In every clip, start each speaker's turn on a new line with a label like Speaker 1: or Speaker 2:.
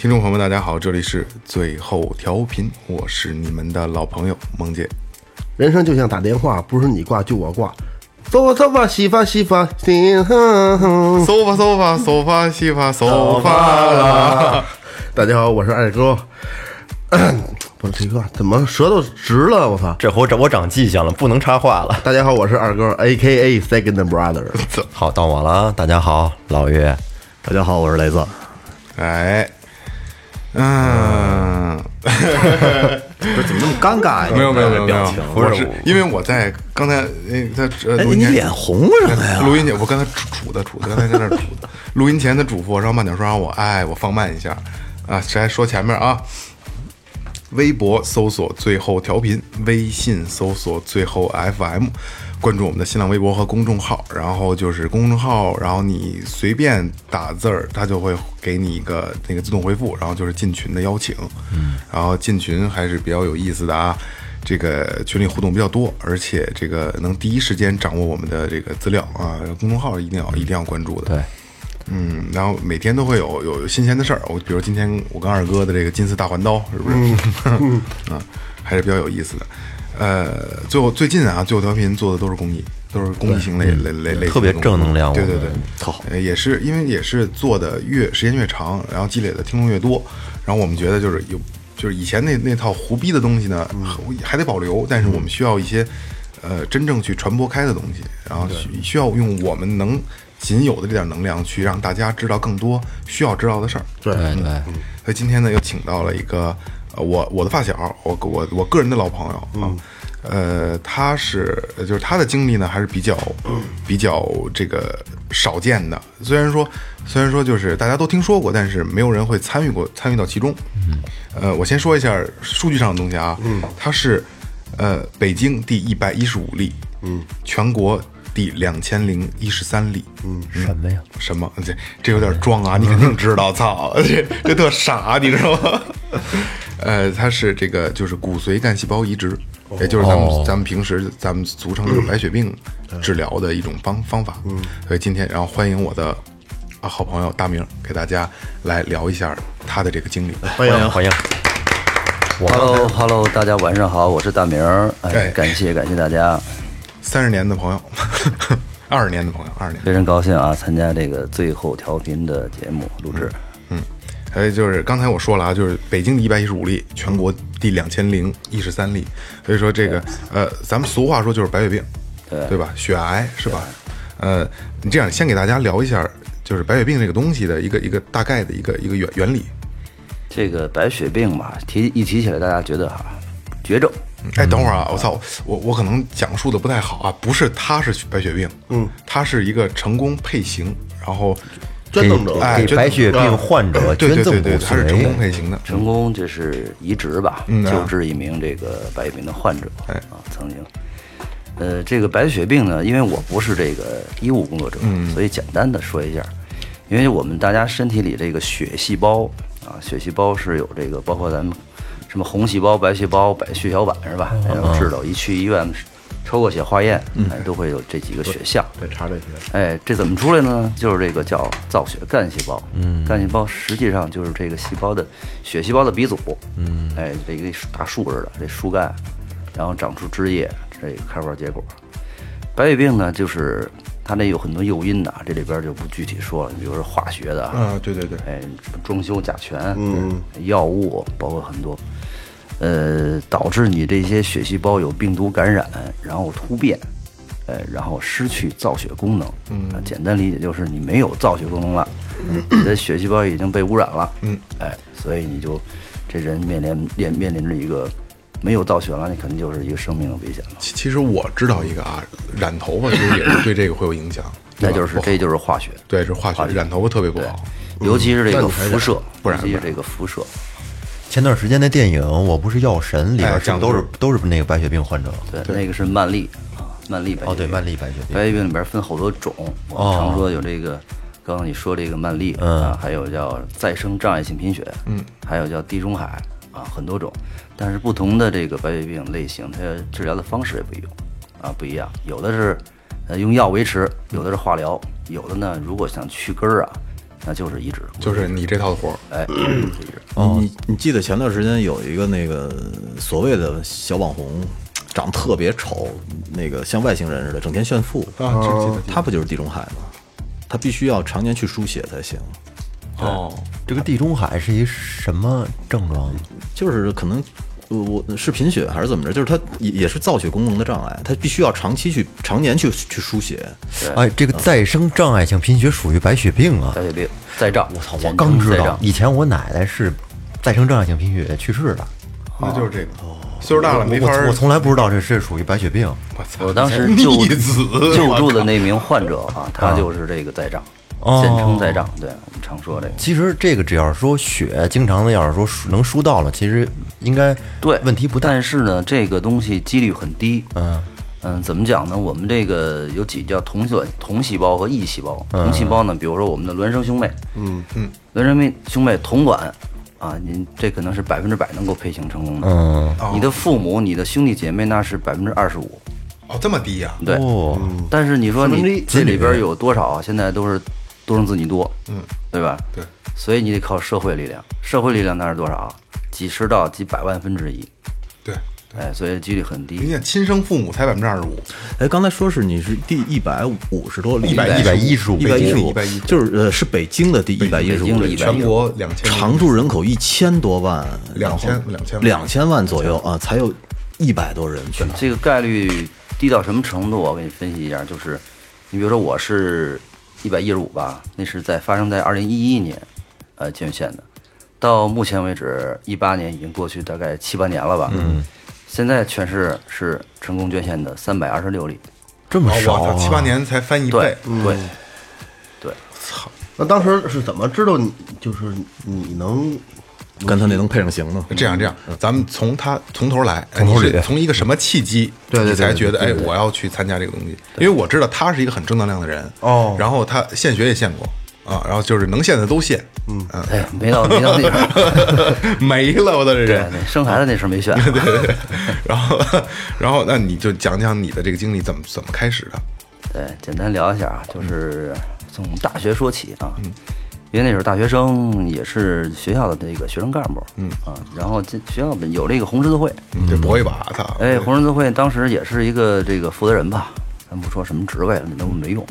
Speaker 1: 听众朋友们，大家好，这里是最后调频，我是你们的老朋友萌姐。
Speaker 2: 人生就像打电话，不是你挂就我挂。走吧走吧，洗发洗发，心哼哼。
Speaker 1: 搜吧走吧，走吧洗发，走吧啦。
Speaker 2: 大家好，我是二哥。不是这个，怎么舌头直了？我操！
Speaker 3: 这回我长记性了，不能插话了。
Speaker 2: 大家好，我是二哥，A K A Second Brother。
Speaker 3: 好，到我了啊！大家好，老岳。
Speaker 2: 大家好，我是雷子。
Speaker 1: 哎，嗯，
Speaker 4: 不是怎么那么尴尬呀？
Speaker 1: 没有没有没有没有
Speaker 4: 表情，
Speaker 1: 我是因为我在刚才那在录音前
Speaker 4: 你脸红什么呀？
Speaker 1: 录音前我刚才杵杵的杵的，刚才在那儿杵的。录音前的嘱咐我让慢点说，让我哎我放慢一下啊。谁还说前面啊？微博搜索最后调频，微信搜索最后 FM，关注我们的新浪微博和公众号。然后就是公众号，然后你随便打字儿，它就会给你一个那个自动回复，然后就是进群的邀请。嗯，然后进群还是比较有意思的啊。这个群里互动比较多，而且这个能第一时间掌握我们的这个资料啊，公众号一定要一定要关注的。
Speaker 3: 对，
Speaker 1: 嗯，然后每天都会有有新鲜的事儿。我比如今天我跟二哥的这个金丝大环刀，是不是？啊，还是比较有意思的。呃，最后最近啊，最后调频做的都是公益，都是公益型类类类类
Speaker 3: 特别正能量
Speaker 1: 对对对。好，也是因为也是做的越时间越长，然后积累的听众越多，然后我们觉得就是有就是以前那那套胡逼的东西呢，还得保留，但是我们需要一些呃真正去传播开的东西，然后需需要用我们能仅有的这点能量去让大家知道更多需要知道的事儿。
Speaker 2: 对
Speaker 3: 对对，
Speaker 1: 所以今天呢，又请到了一个呃，我我的发小，我我我个人的老朋友啊，呃，他是就是他的经历呢，还是比较比较这个少见的。虽然说虽然说就是大家都听说过，但是没有人会参与过参与到其中。呃，我先说一下数据上的东西啊，他是呃北京第一百一十五例，嗯，全国第两千零一十三例，嗯，
Speaker 3: 什么呀？
Speaker 1: 什么？这这有点装啊！你肯定知道，操，这这特傻，你知道吗？呃，它是这个就是骨髓干细胞移植，也就是咱们、
Speaker 3: 哦
Speaker 1: 咱们平时咱们俗称这个白血病治疗的一种方方法。嗯，所以今天然后欢迎我的啊好朋友大明给大家来聊一下他的这个经历。
Speaker 2: 欢迎
Speaker 3: 欢迎。
Speaker 4: Hello Hello，大家晚上好，我是大明儿。
Speaker 1: 哎
Speaker 4: 哎，感谢感谢大家，
Speaker 1: 三十年的朋友，二十年的朋友，二十年。
Speaker 4: 非常高兴啊，参加这个最后调频的节目录制。
Speaker 1: 嗯还有就是刚才我说了啊，就是北京的一百一十五例，全国第两千零一十三例，所以说这个呃，咱们俗话说就是白血病，
Speaker 4: 对
Speaker 1: 对吧？血癌是吧？呃，你这样先给大家聊一下，就是白血病这个东西的一个一个大概的一个一个原原理。
Speaker 4: 这个白血病嘛，提一提起来，大家觉得哈，绝症。
Speaker 1: 哎，等会儿啊，我操，我我可能讲述的不太好啊，不是他是白血病，嗯，他是一个成功配型，然后
Speaker 2: 捐赠者，
Speaker 1: 哎
Speaker 3: 白血病患者
Speaker 1: 对对
Speaker 3: 捐赠骨
Speaker 1: 对对，他是成功。配型的，
Speaker 4: 成功就是移植吧，救治一名这个白血病的患者
Speaker 1: 哎
Speaker 4: 啊，曾经。呃，这个白血病呢，因为我不是这个医务工作者，
Speaker 1: 嗯
Speaker 4: 所以简单的说一下，因为我们大家身体里这个血细胞啊，血细胞是有这个，包括咱们什么红细胞、白细胞、白血小板是吧？大家都知道，一去医院抽个血化验，哎，都会有这几个血项。
Speaker 2: 得查这些。
Speaker 4: 哎，这怎么出来呢？就是这个叫造血干细胞。嗯，干细胞实际上就是这个细胞的血细胞的鼻祖。嗯，哎，这一个大树似的，这树干，然后长出枝叶，这个开花结果。白血病呢，就是它那有很多诱因的啊，这里边就不具体说了。比如说化学的啊，
Speaker 1: 啊，对对对，
Speaker 4: 哎，装修甲醛，嗯，药物，包括很多，呃，导致你这些血细胞有病毒感染，然后突变，呃，然后失去造血功能。嗯，简单理解就是你没有造血功能了，你的血细胞已经被污染了，
Speaker 1: 嗯，
Speaker 4: 哎，所以你就这人面临面面临着一个没有造血了，你肯定就是一个生命的危险了。
Speaker 1: 其其实我知道一个啊，染头发其实也是对这个会有影响，
Speaker 4: 那就是这就是化学，
Speaker 1: 对是化学，染头发特别不好。
Speaker 4: 尤其是这个辐射，
Speaker 1: 不然。
Speaker 4: 尤其是这个辐射，
Speaker 3: 前段时间那电影《我不是药神》里边
Speaker 1: 哎
Speaker 3: 是不是都是都是那个白血病患者。
Speaker 4: 对，那个是曼丽啊，曼丽白血
Speaker 3: 哦，对，
Speaker 4: 病
Speaker 3: 曼丽白血病。
Speaker 4: 白血病里边分好多种，我们常说有这个，刚刚你说这个曼丽啊，还有叫再生障碍性贫血，嗯，还有叫地中海啊，很多种。但是不同的这个白血病类型，它治疗的方式也不一样啊，不一样。有的是呃用药维持，有的是化疗，有的呢如果想去根儿啊，那就是移植，
Speaker 1: 就是你这套活儿，
Speaker 4: 哎，移植。
Speaker 5: 你你记得前段时间有一个那个所谓的小网红，长得特别丑，那个像外星人似的，整天炫富
Speaker 1: 啊，
Speaker 5: 他不就是地中海吗？他必须要常年去输血才行，
Speaker 1: 哦，
Speaker 3: 这个地中海是一什么症状？
Speaker 5: 就是可能。我我是贫血还是怎么着？就是他也也是造血功能的障碍，他必须要长期去常年去去输血。
Speaker 3: 哎，这个再生障碍性贫血属于白血病啊！
Speaker 4: 白血病再障，我
Speaker 3: 操，我刚知道，以前我奶奶是再生障碍性贫血去世的。
Speaker 1: 那就是这个，岁数大了没法儿
Speaker 3: 我我从来不知道这是属于白血病。
Speaker 1: 我操
Speaker 4: 我当时救
Speaker 1: 子
Speaker 4: 救助的那名患者啊，他就是这个在障，
Speaker 3: 哦
Speaker 4: 简称在障，对我们常说这个。
Speaker 3: 其实这个只要是说血经常的，要是说输能输到了，其实应该
Speaker 4: 对，
Speaker 3: 问题不大。
Speaker 4: 但是呢，这个东西几率很低。
Speaker 3: 嗯
Speaker 4: 嗯，怎么讲呢？我们这个有几叫同卵同细胞和异细胞。同细胞呢，比如说我们的孪生兄妹，
Speaker 2: 嗯
Speaker 1: 嗯，
Speaker 4: 孪生妹兄妹同卵啊，您这可能是百分之百能够配型成功的。
Speaker 3: 嗯，
Speaker 4: 你的父母、你的兄弟姐妹那是百分之二十五，
Speaker 1: 哦这么低呀？
Speaker 4: 对。
Speaker 3: 哦，
Speaker 4: 但是你说你这里边有多少啊？现在都是独生子女多，
Speaker 1: 嗯，
Speaker 4: 对吧？
Speaker 1: 对，
Speaker 4: 所以你得靠社会力量，社会力量那是多少啊？几十到几百万分之一，
Speaker 1: 对，
Speaker 4: 哎，所以几率很
Speaker 1: 人
Speaker 4: 低。
Speaker 1: 家亲生父母才百分之二十五，
Speaker 5: 哎，刚才说是你是第一百五十多例
Speaker 1: ，100
Speaker 3: 115
Speaker 5: 一百一十五
Speaker 1: ，115
Speaker 5: 就是呃是北京的第一百一十五例
Speaker 4: 北京的一，百
Speaker 1: 全国两千
Speaker 5: 常住人口一千多万，
Speaker 1: 两千两千万
Speaker 5: 两千万左右啊，才有一百多人去。
Speaker 4: 这个概率低到什么程度？我给你分析一下，就是你比如说我是一百一十五吧，那是在发生在二零一一年，呃捐献的，到目前为止一八年已经过去大概七八年了吧，嗯，现在全市是成功捐献的三百二十六例，
Speaker 3: 这么
Speaker 1: 哦，
Speaker 3: 少
Speaker 1: 七八年才翻一
Speaker 4: 对
Speaker 1: 倍，
Speaker 4: 对对，
Speaker 2: 那当时是怎么知道你就是你能
Speaker 5: 跟他那能配上型呢？
Speaker 1: 这样这样，咱们从他从头来，哎
Speaker 3: 从头捋
Speaker 1: 你是从一个什么契机，
Speaker 2: 对对对
Speaker 1: 你才觉得哎我要去参加这个东西？因为我知道他是一个很正能量的人
Speaker 2: 哦。
Speaker 1: 然后他献血也献过啊，然后就是能献的都献，嗯
Speaker 4: 哎，没到没到那阵儿，
Speaker 1: 没了我的这
Speaker 4: 生孩子那事儿没选，
Speaker 1: 对对对，然后然后那你就讲讲你的这个经历怎么怎么开始的？
Speaker 4: 对，简单聊一下啊，就是从大学说起啊，因为那时候大学生也是学校的这个学生干部，嗯啊，然后这学校有这个红十字会，
Speaker 1: 你得搏一把，操！
Speaker 4: 哎，红十字会当时也是一个这个负责人吧，咱不说什么职位了，那都没用。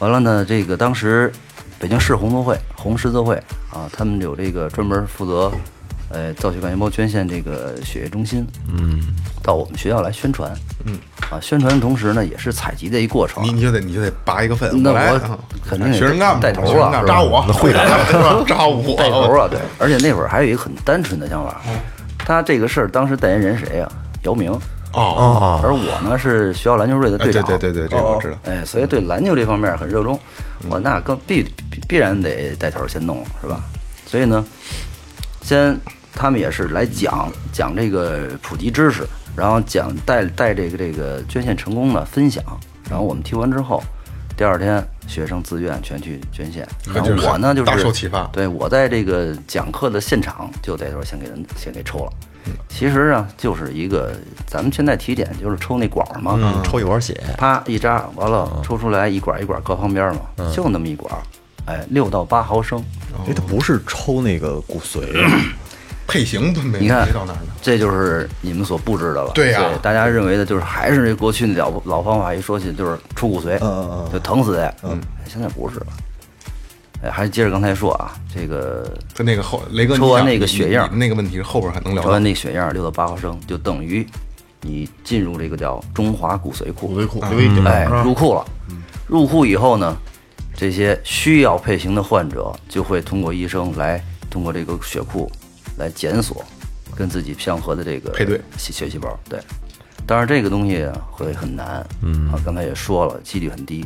Speaker 4: 完了呢，这个当时北京市红十字会、红十字会啊，他们有这个专门负责，呃，造血干细胞捐献这个血液中心，嗯，到我们学校来宣传，嗯，啊，宣传的同时呢，也是采集的一过程。
Speaker 1: 你你就得你就得拔一个粪，
Speaker 4: 那我
Speaker 1: 来。啊
Speaker 4: 肯定得
Speaker 1: 学生干部
Speaker 4: 带头啊。
Speaker 1: 扎我，会长 是吧？扎我，
Speaker 4: 带头啊，对，而且那会儿还有一个很单纯的想法，他这个事儿当时代言人谁呀、姚明，
Speaker 1: 哦，
Speaker 4: 而我呢是学校篮球队的
Speaker 1: 哎
Speaker 4: 队长，
Speaker 1: 对对对对，这个我知道。
Speaker 4: 哎，所以对篮球这方面很热衷，我那更必必必然得带头先弄，是吧？所以呢，先他们也是来讲讲这个普及知识，然后讲带带这个这个捐献成功的分享，然后我们听完之后，第二天学生自愿全去捐献，然后我呢就是
Speaker 1: 大受启发
Speaker 4: 对我在这个讲课的现场就带头先给人先给抽了。其实啊，就是一个咱们现在体检就是抽那管儿嘛，
Speaker 3: 嗯，抽一管血，
Speaker 4: 啪一扎，完了抽出来一管一管搁旁边嘛，就那么一管，哎，六到八毫升，
Speaker 5: 哎，它不是抽那个骨髓，
Speaker 1: 配型都没
Speaker 4: 你看
Speaker 1: 没到那儿呢。
Speaker 4: 这就是你们所不知的了。
Speaker 1: 对呀。
Speaker 4: 大家认为的就是还是那过去那老老方法，一说起就是出骨髓，
Speaker 5: 嗯嗯嗯。
Speaker 4: 就疼死的。嗯，现在不是了。哎，还是接着刚才说啊，这个
Speaker 1: 跟那个后雷哥，你
Speaker 4: 抽完那个血样
Speaker 1: 那个问题后边还能聊到
Speaker 4: 抽完。那血样六到八毫升，就等于你进入这个叫中华骨髓库。
Speaker 2: 骨髓库
Speaker 4: 哎，入库了。入库以后呢，这些需要配型的患者就会通过医生来通过这个血库来检索跟自己相合的这个
Speaker 1: 配对
Speaker 4: 血血细胞。对，但是这个东西会很难，嗯啊，刚才也说了，几率很低，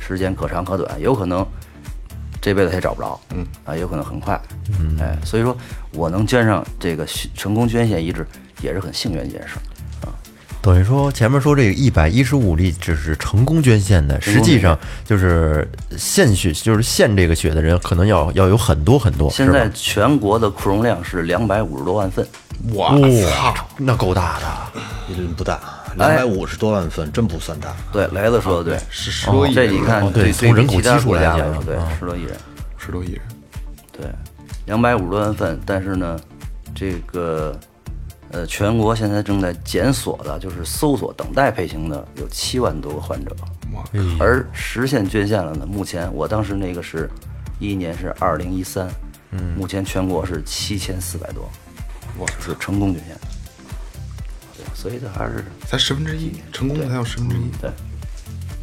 Speaker 4: 时间可长可短，有可能这辈子他也找不着，嗯啊，有可能很快，嗯，哎，所以说我能捐上这个血成功捐献移植也是很幸运的一件事啊。
Speaker 3: 等于说前面说这个一百一十五例只是成功捐献的，实际上就是献血，就是献这个血的人可能要要有很多很多。
Speaker 4: 现在全国的库容量是两百五十多万份，
Speaker 1: 我操！，
Speaker 3: 那够大的。
Speaker 5: 嗯不大，两百五十多万份，真不算大。
Speaker 4: 对，雷子说的对，
Speaker 1: 是十多亿
Speaker 4: 这你看
Speaker 3: 哦对
Speaker 4: 对
Speaker 3: 从人口基数
Speaker 4: 来
Speaker 3: 讲
Speaker 4: 对
Speaker 3: 啊，
Speaker 4: 十多亿人，
Speaker 1: 十多亿人，
Speaker 4: 对，两百五十多万份，但是呢，这个呃，全国现在正在检索的，就是搜索等待配型的有七万多个患者，
Speaker 1: 哇，
Speaker 4: 而实现捐献了呢，目前我当时那个是一一年是二零一三，嗯，目前全国是七千四百多，
Speaker 1: 哇，
Speaker 4: 是成功捐献，对，所以这还是
Speaker 1: 才十分之一，成功的才有十分之一。
Speaker 4: 对。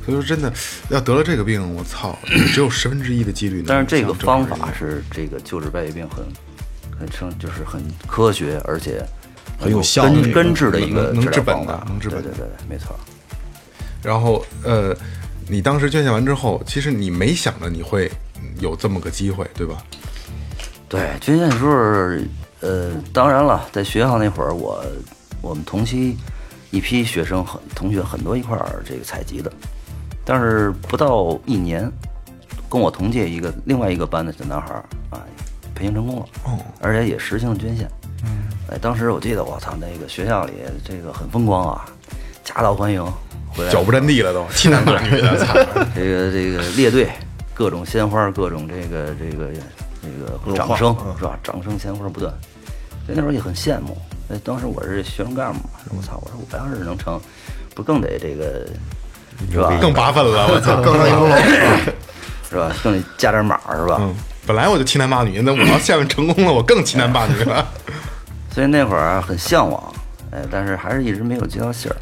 Speaker 1: 所以说，真的要得了这个病，我操，只有十分之一的几率能
Speaker 4: 但是这个方法是这个救治白血病很很成就是很科学，而且
Speaker 5: 很有效
Speaker 4: 根根治的一个
Speaker 1: 治本的能治本
Speaker 4: 对对对，对没错。
Speaker 1: 然后呃，你当时捐献完之后，其实你没想着你会有这么个机会，对吧？
Speaker 4: 对，捐献的时候，呃，当然了，在学校那会儿，我我们同期一批学生很同学很多一块儿这个采集的，但是不到一年，跟我同届一个另外一个班的小男孩儿啊，培训成功了，
Speaker 1: 哦，
Speaker 4: 而且也实行了捐献。嗯，哎，当时我记得我操，那个学校里这个很风光啊，夹道欢迎，回来
Speaker 1: 脚不沾地了都，欺男霸女的，操！
Speaker 4: 这个这个列队，各种鲜花，各种这个这个这个掌声是吧？掌声鲜花不断，所以那时候也很羡慕。哎，当时我是学生干部嘛，我操，我说我要是能成，不更得这个是吧？
Speaker 1: 更拔分了，我操！
Speaker 2: 更上一层楼。
Speaker 4: 是吧？更得加点码是吧？
Speaker 1: 嗯，本来我就欺男霸女，那我要下面成功了，我更欺男霸女了。
Speaker 4: 所以那会儿啊很向往，哎，但是还是一直没有接到信儿。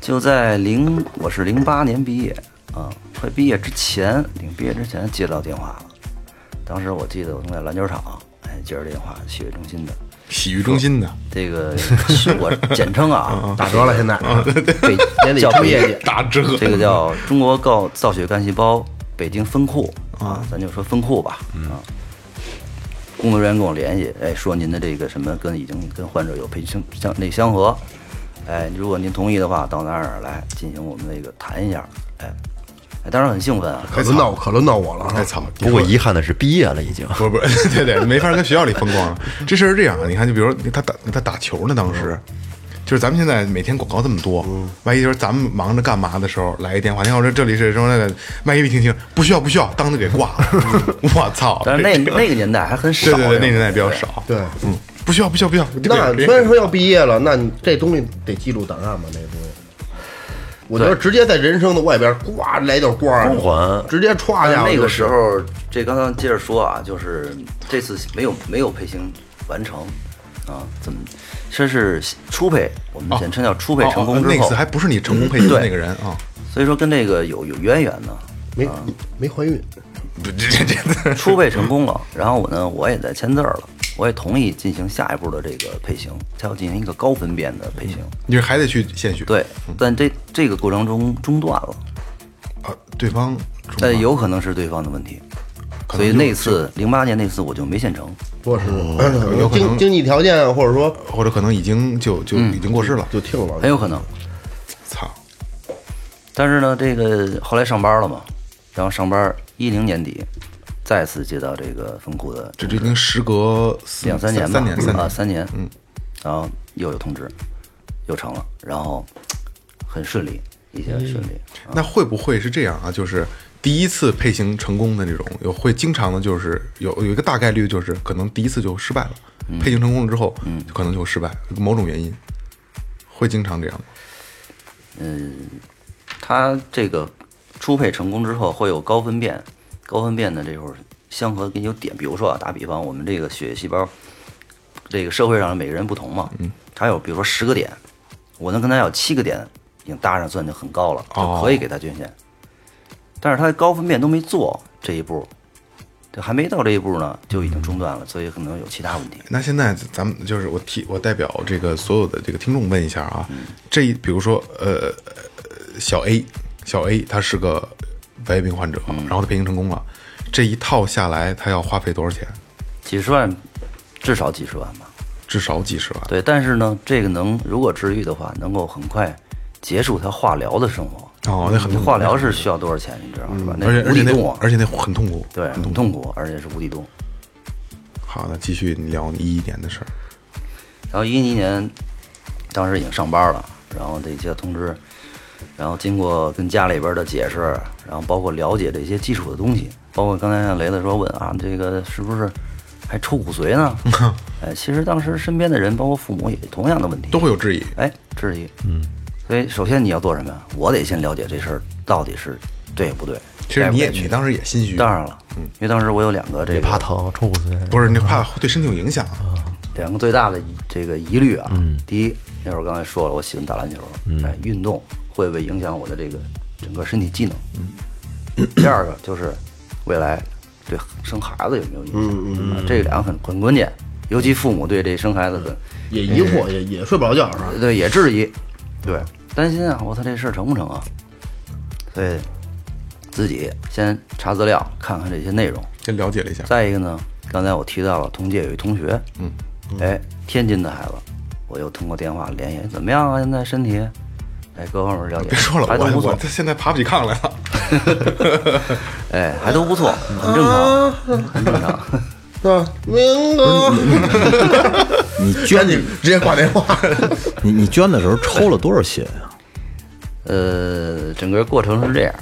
Speaker 4: 就在零，我是零八年毕业啊，快毕业之前，领毕业之前接到电话了。当时我记得我正在篮球场，哎，接着电话，洗浴中心的，
Speaker 1: 洗浴中心的。
Speaker 4: 这个我简称啊，
Speaker 2: 打折了，现在。
Speaker 4: 北
Speaker 2: 年底
Speaker 4: 叫北
Speaker 2: 冲业绩，
Speaker 1: 打折，
Speaker 4: 这个叫中国造造血干细胞北京分库啊，咱就说分库吧啊。工作人员跟我联系，哎，说您的这个什么跟已经跟患者有配相相那相合，哎，如果您同意的话，到哪儿哪儿来进行我们那个谈一下，哎，哎，当然很兴奋啊，
Speaker 2: 可轮到可轮到我了啊！
Speaker 1: 太操！
Speaker 3: 不过遗憾的是毕业了已经。
Speaker 1: 不是不是，对对，没法跟学校里风光了。这事是这样啊，你看，就比如他打他打球呢，当时就是咱们现在每天广告这么多，万一就是咱们忙着干嘛的时候来一电话，你看，我说这里是什么那个，万一没听清不需要不需要，当的给挂了，我操！
Speaker 4: 但是那那个年代还很少呀，
Speaker 1: 对对对，那年代比较少，
Speaker 2: 对，
Speaker 1: 嗯，不需要不需要不需要，
Speaker 2: 那
Speaker 1: 这个
Speaker 2: 虽然说要毕业了，那你这东西得记录档案吗？那个东西，我觉得直接在人生的外边呱来点光儿，
Speaker 3: 光环
Speaker 2: 直接歘
Speaker 4: 一下那个时候，这刚刚接着说啊，就是这次没有没有配型完成啊，怎么？这是初配，我们简称叫初配成功之后。
Speaker 1: 哦哦那次，还不是你成功配型的那个人啊，
Speaker 4: 所以说跟这个有有渊源呢。
Speaker 2: 没没怀孕，
Speaker 1: 这这这。
Speaker 4: 初配成功了，然后我呢，我也在签字儿了，我也同意进行下一步的这个配型，它要进行一个高分辨的配型。
Speaker 1: 你是还得去献血，
Speaker 4: 对，但这这个过程中中断了，
Speaker 1: 啊，对方
Speaker 4: 但有可能是对方的问题，所以
Speaker 1: 就
Speaker 4: 那次零八年那次我就没献成。
Speaker 2: 说是
Speaker 1: 有可能
Speaker 2: 经经济条件，或者说
Speaker 1: 或者可能已经就就已经过世了，
Speaker 2: 就听了，
Speaker 4: 很有可能。
Speaker 1: 操，
Speaker 4: 但是呢，这个后来上班了嘛，然后上班一零年底，再次接到这个风库的
Speaker 1: 这这已经时隔
Speaker 4: 两三年吧，
Speaker 1: 三年三
Speaker 4: 啊
Speaker 1: 年，
Speaker 4: 三年，嗯，然后又有通知，又成了，然后很顺利，一切顺利。
Speaker 1: 那会不会是这样啊？就是第一次配型成功的这种，有会经常的，就是有有一个大概率，就是可能第一次就失败了，配型成功了之后，嗯，可能就失败，某种原因，会经常这样吗。
Speaker 4: 嗯它这个初配成功之后会有高分辨，高分辨的这会儿相合给你有点，比如说啊，打比方，我们这个血液细胞，这个社会上每个人不同嘛，嗯，他有比如说十个点，我能跟他有七个点已经搭上，算就很高了，就可以给他捐献。但是他高分辨都没做这一步，这还没到这一步呢，就已经中断了，所以可能有其他问题。
Speaker 1: 那现在咱们就是我替我代表这个所有的这个听众问一下啊，这一比如说呃呃小 A 小 A 他是个白血病患者，然后他配型成功了，这一套下来他要花费多少钱？
Speaker 4: 几十万，至少几十万吧。
Speaker 1: 至少几十万。
Speaker 4: 对，但是呢，这个能如果治愈的话，能够很快结束他化疗的生活。
Speaker 1: 哦，那很
Speaker 4: 化疗是需要多少钱，你知道是吧？那
Speaker 1: 而且而且
Speaker 4: 是无底洞
Speaker 1: 而且那很痛苦。
Speaker 4: 对，很痛苦，而且是无底洞。
Speaker 1: 好，那继续聊你一一年的事儿。
Speaker 4: 然后一一年，当时已经上班了，然后得接到通知，然后经过跟家里边的解释，然后包括了解这些基础的东西，包括刚才像雷子说问啊，这个是不是还抽骨髓呢？哎，其实当时身边的人，包括父母也同样的问题，
Speaker 1: 都会有质疑。
Speaker 4: 哎质疑。嗯，所以首先你要做什么呀？我得先了解这事儿到底是对不对。
Speaker 1: 其实你也你当时也心虚，
Speaker 4: 当然了，嗯，因为当时我有两个这个
Speaker 6: 怕疼，抽骨髓。
Speaker 1: 不是你怕对身体有影响。
Speaker 4: 两个最大的这个疑虑啊，第一，那会儿刚才说了，我喜欢打篮球，哎，运动会不会影响我的这个整个身体机能？第二个就是未来对生孩子有没有影响？啊这两个很很关键，尤其父母对这生孩子的
Speaker 2: 也疑惑，也也睡不着觉是吧？
Speaker 4: 对也质疑，对担心啊，我操这事儿成不成啊？所以自己先查资料，看看这些内容。
Speaker 1: 先了解了一下，
Speaker 4: 再一个呢，刚才我提到了同届有一同学，嗯，哎，天津的孩子，我又通过电话联系，怎么样啊？现在身体，哎，各方面了解，
Speaker 1: 别说了，我我
Speaker 4: 还都不错，
Speaker 1: 他现在爬不起炕来了。
Speaker 4: 哎，还都不错，很正常，很正常。
Speaker 2: 是吧？明哥，
Speaker 5: 你捐
Speaker 2: 你直接挂电话。
Speaker 5: 你你捐的时候抽了多少血呀？
Speaker 4: 呃，整个过程是这样，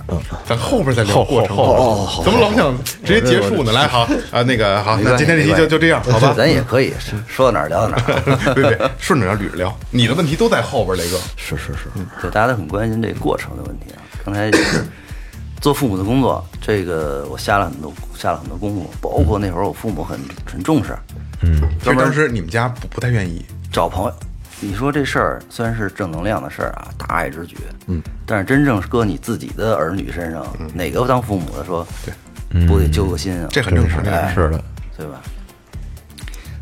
Speaker 1: 咱后边再聊过程，好怎么老想直接结束呢？来，好啊，那个好，那今天这期就就这样，好吧？
Speaker 4: 咱也可以说到哪儿聊到哪儿。
Speaker 1: 别别，顺着聊捋着聊，你的问题都在后边，雷哥。
Speaker 5: 是是是，
Speaker 4: 对，大家都很关心这个过程的问题啊。刚才也是做父母的工作，这个我下了很多下了很多功夫，包括那会儿我父母很很重视，嗯，
Speaker 1: 其实当时你们家不不太愿意，
Speaker 4: 找朋友。你说这事儿虽然是正能量的事儿啊，大爱之举，嗯，但是真正搁你自己的儿女身上，哪个当父母的说，对，不得揪个心啊？
Speaker 1: 这很正常。
Speaker 4: 哎
Speaker 6: 是的，
Speaker 4: 对吧？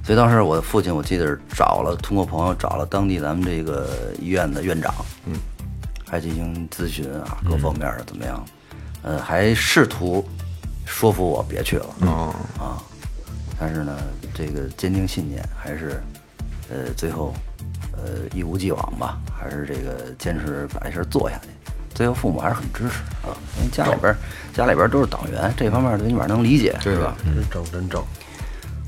Speaker 4: 所以当时我的父亲，我记得是找了，通过朋友找了当地咱们这个医院的院长，嗯，还进行咨询啊，各方面的怎么样？呃，还试图说服我别去了，
Speaker 1: 哦，
Speaker 4: 啊，但是呢，这个坚定信念还是，呃，最后，呃，一如既往吧，还是这个坚持把这事儿做下去。最后父母还是很支持啊，因为家里边儿家里边儿都是党员，这方面最起码能理解，是吧？
Speaker 2: 真正真正，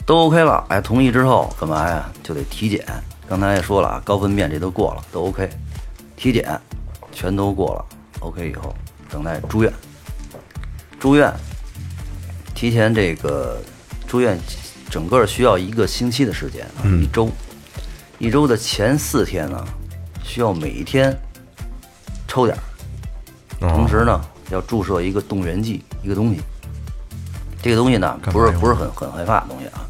Speaker 4: 都 OK 了，哎，同意之后干嘛呀？就得体检。刚才也说了啊，高分辨这都过了，都 OK。体检全都过了，OK 以后等待住院。住院，提前这个住院，整个需要一个星期的时间啊，一周。一周的前四天呢，需要每一天抽点儿，同时呢要注射一个动员剂，一个东西。这个东西呢，不是不是很很害怕的东西啊，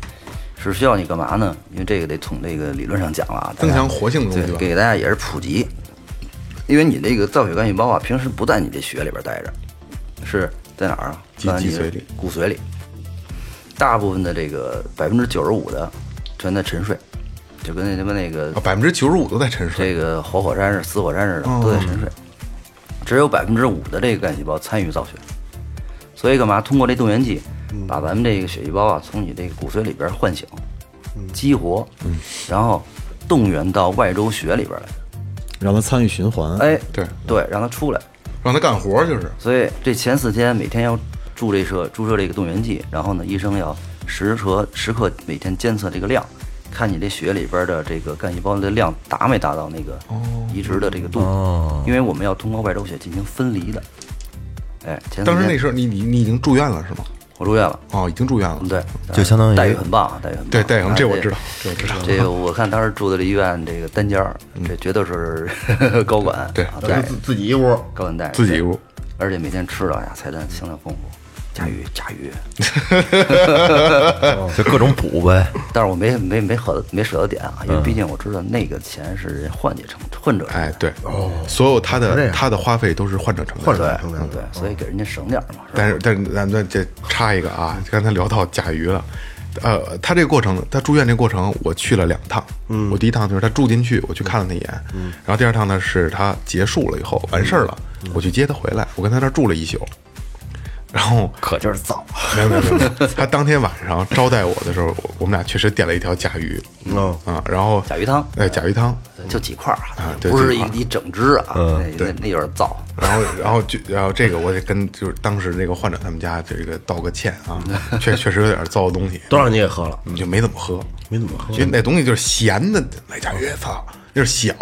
Speaker 4: 是需要你干嘛呢？因为这个得从这个理论上讲了啊，
Speaker 1: 增强活性的东西。
Speaker 4: 给大家也是普及。因为你这个造血干细胞啊，平时不在你这血里边待着，是在哪儿啊？
Speaker 1: 脊
Speaker 4: 在你的
Speaker 1: 脊髓里
Speaker 4: 骨髓里。大部分的这个百分之九十五的全在沉睡，就跟那他妈那个
Speaker 1: 啊，百分之九十五都在沉睡。
Speaker 4: 这个活火山似的、死火山似的，都在沉睡。只有百分之五的这个干细胞参与造血，所以干嘛？通过这动员剂，把咱们这个血细胞啊从你这个骨髓里边唤醒、激活，然后动员到外周血里边来。
Speaker 5: 让它参与循环。
Speaker 4: 哎，
Speaker 1: 对
Speaker 4: 对，让它出来。
Speaker 1: 让它干活就是。
Speaker 4: 所以这前四天每天要注这射注射这个动员剂，然后呢，医生要时刻时刻每天监测这个量，看你这血里边的这个干细胞的量达没达到那个移植的这个度，因为我们要通过外周血进行分离的。哎，前四天
Speaker 1: 当时那时候你你你已经住院了是吗？
Speaker 4: 我住院了，
Speaker 1: 哦，已经住院了。
Speaker 4: 对，
Speaker 6: 就相当于
Speaker 4: 待遇很棒啊，待遇很棒。
Speaker 1: 对待遇很
Speaker 4: 啊
Speaker 1: 这我知道这我知道。
Speaker 4: 这个我看当时住的这医院这个单间儿，这绝对是 高管
Speaker 1: 对
Speaker 2: 自自己一屋，
Speaker 4: 高管待遇，
Speaker 1: 自己一屋，
Speaker 4: 而且每天吃的呀菜单相当丰富。甲鱼甲鱼，
Speaker 3: 就各种补呗。
Speaker 4: 但是我没没没舍没舍得点啊，因为毕竟我知道那个钱是人患者承患者承担，
Speaker 1: 哎对，所有他的他的花费都是患者承担。
Speaker 2: 患者
Speaker 4: 对
Speaker 2: 承担
Speaker 4: 对，所以给人家省点嘛，
Speaker 1: 但是但是咱们这插一个啊，刚才聊到甲鱼了。呃，他这个过程，他住院这过程，我去了两趟。嗯，我第一趟就是他住进去，我去看了他一眼。嗯，然后第二趟呢是他结束了以后完事儿了，我去接他回来，我跟他那儿住了一宿。然后
Speaker 3: 可劲儿造，
Speaker 1: 没有没有没有，他当天晚上招待我的时候，我我们俩确实点了一条甲鱼。
Speaker 2: 嗯。
Speaker 1: 啊，然后
Speaker 4: 甲鱼汤。
Speaker 1: 哎，甲鱼汤，
Speaker 4: 就几块儿
Speaker 1: 啊对
Speaker 4: 不是一一整只啊，那那那有点燥。
Speaker 1: 然后，然后就，然后这个我得跟就是当时那个患者他们家这个道个歉啊，确确实有点糟的东西，
Speaker 2: 多少你也喝了，
Speaker 1: 你就没怎么喝，
Speaker 2: 没怎么喝。
Speaker 1: 因为那东西就是咸的，那甲鱼，操，就是小，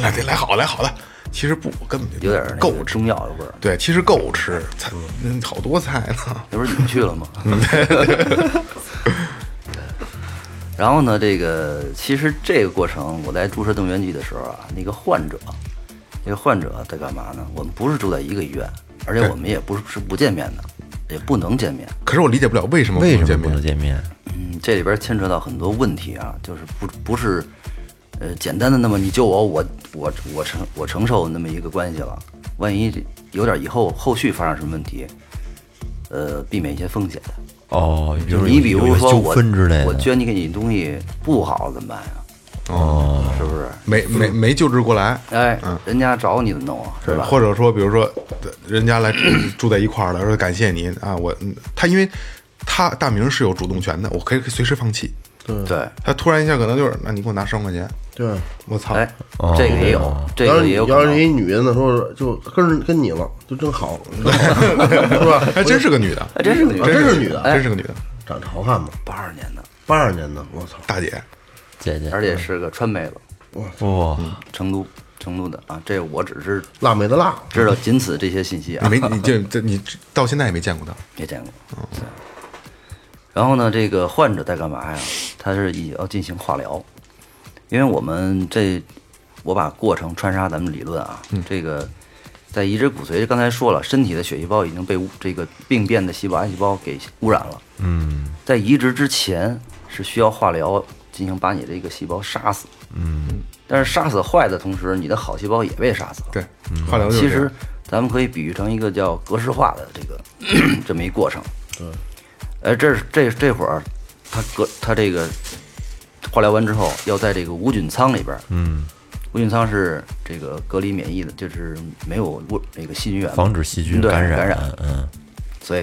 Speaker 1: 来得来好来好的，其实不，根本就
Speaker 4: 有点儿
Speaker 1: 够吃，
Speaker 4: 中药的味儿。
Speaker 1: 对，其实够吃，菜嗯好多菜呢，
Speaker 4: 那不是你们去了吗？然后呢，这个其实这个过程，我在注射动员剂的时候啊，那个患者，那个患者在干嘛呢？我们不是住在一个医院，而且我们也不是是不见面的，也不能见面。
Speaker 1: 可是我理解不了为什么
Speaker 3: 为什么不
Speaker 1: 能见面
Speaker 3: 能见面？
Speaker 4: 嗯，这里边牵扯到很多问题啊，就是不不是，呃，简单的那么你救我，我我我承我承受那么一个关系了，万一有点以后后续发生什么问题，呃，避免一些风险。
Speaker 3: 哦，比如
Speaker 4: 你比如
Speaker 3: 纠
Speaker 4: 说我
Speaker 3: 纷之类的，
Speaker 4: 我捐你给你东西不好怎么办呀？
Speaker 1: 哦，
Speaker 4: 是不是？
Speaker 1: 没没没救治过来，
Speaker 4: 哎，人家找你怎么弄啊？是吧？
Speaker 1: 或者说，比如说，人家来 住在一块儿了，说感谢您啊，我嗯他因为他大明是有主动权的，我可以可以随时放弃。
Speaker 4: 对，
Speaker 1: 他突然一下可能就是，那你给我拿十万块钱，
Speaker 2: 对。
Speaker 1: 我操，
Speaker 4: 哎，这个也有，这
Speaker 2: 要是
Speaker 4: 个也有可
Speaker 2: 要是一。女的呢，说就跟跟你了，就真好，是吧？
Speaker 1: 还真是个女的，
Speaker 4: 还真是个女
Speaker 2: 啊
Speaker 4: 的，
Speaker 2: 真是女的，
Speaker 1: 真是个女的，
Speaker 2: 长得好看吗？
Speaker 4: 八二年的，
Speaker 2: 八二年的，我操！
Speaker 1: 大姐，
Speaker 3: 姐姐，
Speaker 4: 而且是个川妹子，
Speaker 3: 哇，
Speaker 4: 成都成都的。啊。这我只是
Speaker 2: 辣妹的辣，
Speaker 4: 知道仅此这些信息啊。
Speaker 1: 你，没你这这你到现在也没见过她，
Speaker 4: 没见过。对然后呢，这个患者在干嘛呀？他是也要进行化疗，因为我们这我把过程穿插咱们理论啊，这个在移植骨髓，刚才说了，身体的血细胞已经被这个病变的细胞癌细胞给污染了。嗯，在移植之前是需要化疗进行把你这个细胞杀死。嗯，但是杀死坏的同时，你的好细胞也被杀死了。
Speaker 1: 对，化疗
Speaker 4: 其实咱们可以比喻成一个叫格式化的这个 这么一过程。对，呃，这是这这会儿，他隔他这个化疗完之后，要在这个无菌舱里边，嗯，无菌舱是这个隔离免疫的，就是没有污那个细菌源，
Speaker 3: 防止细菌感染，
Speaker 4: 感染。
Speaker 3: 嗯，
Speaker 4: 所以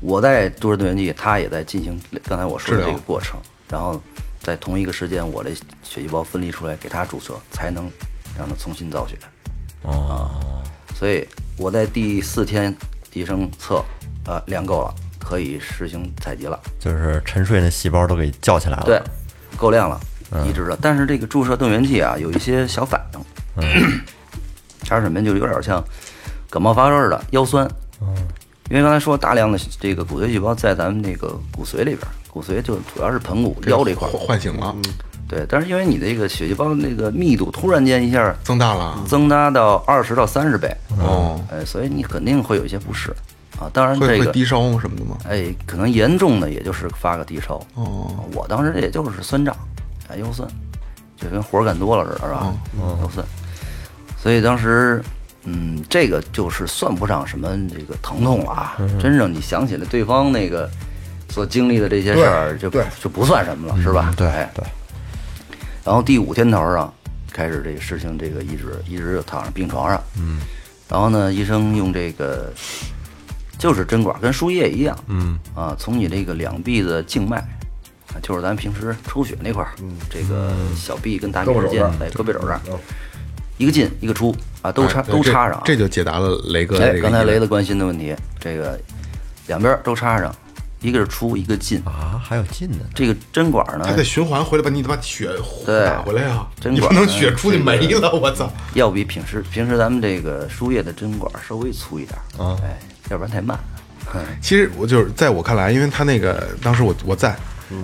Speaker 4: 我在注射动员剂，他也在进行刚才我说的这个过程，然后在同一个时间，我的血细胞分离出来给他注射，才能让他重新造血。哦，所以我在第四天，医生测，呃，量够了，可以实行采集了。
Speaker 3: 就是沉睡的细胞都给叫起来了。
Speaker 4: 对，够量了，移植了。但是这个注射动员剂啊，有一些小反应，它是什么？就有点像感冒发热似的腰酸。嗯因为刚才说大量的这个骨髓细胞在咱们那个骨髓里边，骨髓就主要是盆骨腰这块儿。
Speaker 1: 唤唤醒了，
Speaker 4: 对，但是因为你这个血细胞那个密度突然间一下
Speaker 1: 增大了，
Speaker 4: 增大到二十到三十倍，
Speaker 1: 哦，
Speaker 4: 哎，所以你肯定会有一些不适啊。当然这个
Speaker 1: 会低烧什么的吗？
Speaker 4: 哎，可能严重的也就是发个低烧。
Speaker 1: 哦，
Speaker 4: 我当时也就是酸胀，哎，腰酸，就跟活儿干多了似的，是吧？
Speaker 1: 哦
Speaker 4: 腰酸。所以当时，嗯，这个就是算不上什么这个疼痛了啊。真正你想起来对方那个所经历的这些事儿，就就不算什么了，是吧？
Speaker 3: 对
Speaker 4: 哎
Speaker 3: 对。
Speaker 4: 然后第五天头上开始这个实行这个一直一直就躺上病床上，嗯，然后呢，医生用这个就是针管跟输液一样，嗯啊，从你这个两臂的静脉，啊，就是咱平时抽血那块儿，这个小臂跟大臂之间在胳膊肘这儿，一个进一个出啊，都插
Speaker 1: 哎
Speaker 4: 都插上啊，
Speaker 1: 这就解答了雷哥
Speaker 4: 刚才雷子关心的问题，这个两边都插上，一个是出，一个进。
Speaker 3: 啊，还有进的呢。
Speaker 4: 这个针管呢
Speaker 1: 它，得循环回来把你得把血
Speaker 4: 对
Speaker 1: 打回来啊！
Speaker 4: 针
Speaker 1: 你不能血出去没了，我操！
Speaker 4: 要比平时平时咱们这个输液的针管稍微粗一点儿，哎，要不然太慢。
Speaker 1: 其实我就是在我看来，因为他那个当时我我在，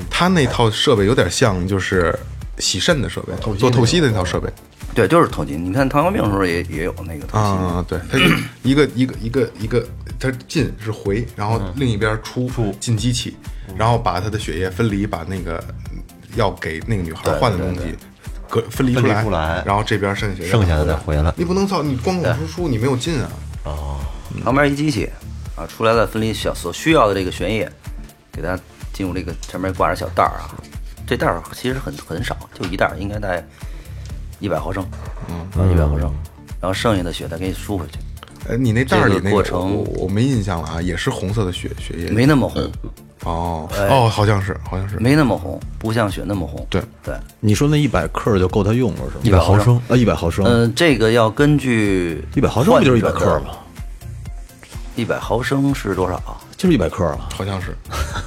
Speaker 1: 他那套设备有点像就是洗肾的设备，做透析的那套设备
Speaker 4: 对，就是透析。你看糖尿病的时候也也有那个透析。
Speaker 1: 啊，对，它 一个一个一个一个它进是回，然后另一边出出进机器，然后把他的血液分离，把那个要给那个女孩换的东西隔分离出来，
Speaker 3: 出来
Speaker 1: 然后这边剩下
Speaker 3: 剩下的再回来
Speaker 1: 你不能造，你光孔输出你没有进啊。
Speaker 4: 旁边一机器啊，出来了分离小所需要的这个血液，给它进入这个前面挂着小袋儿啊，这袋儿其实很很少，就一袋儿，应该在一百毫升，嗯，一百毫升，然后剩下的血再给你输回去，
Speaker 1: 呃，你那袋儿里那个
Speaker 4: 个过程
Speaker 1: 我我没印象了啊，也是红色的血血液。
Speaker 4: 没那么红，
Speaker 1: 哦。哦，好像是好像是。
Speaker 4: 没那么红，不像血那么红。
Speaker 1: 对。
Speaker 4: 对，
Speaker 5: 你说那一百克就够他用了是吗？
Speaker 4: 一百毫升。
Speaker 5: 啊，一百毫升，
Speaker 4: 嗯，这个要根据
Speaker 5: 一百毫升不就是一百克吗？
Speaker 4: 一百毫升是多少啊？
Speaker 5: 就是一百克啊。
Speaker 1: 好像是，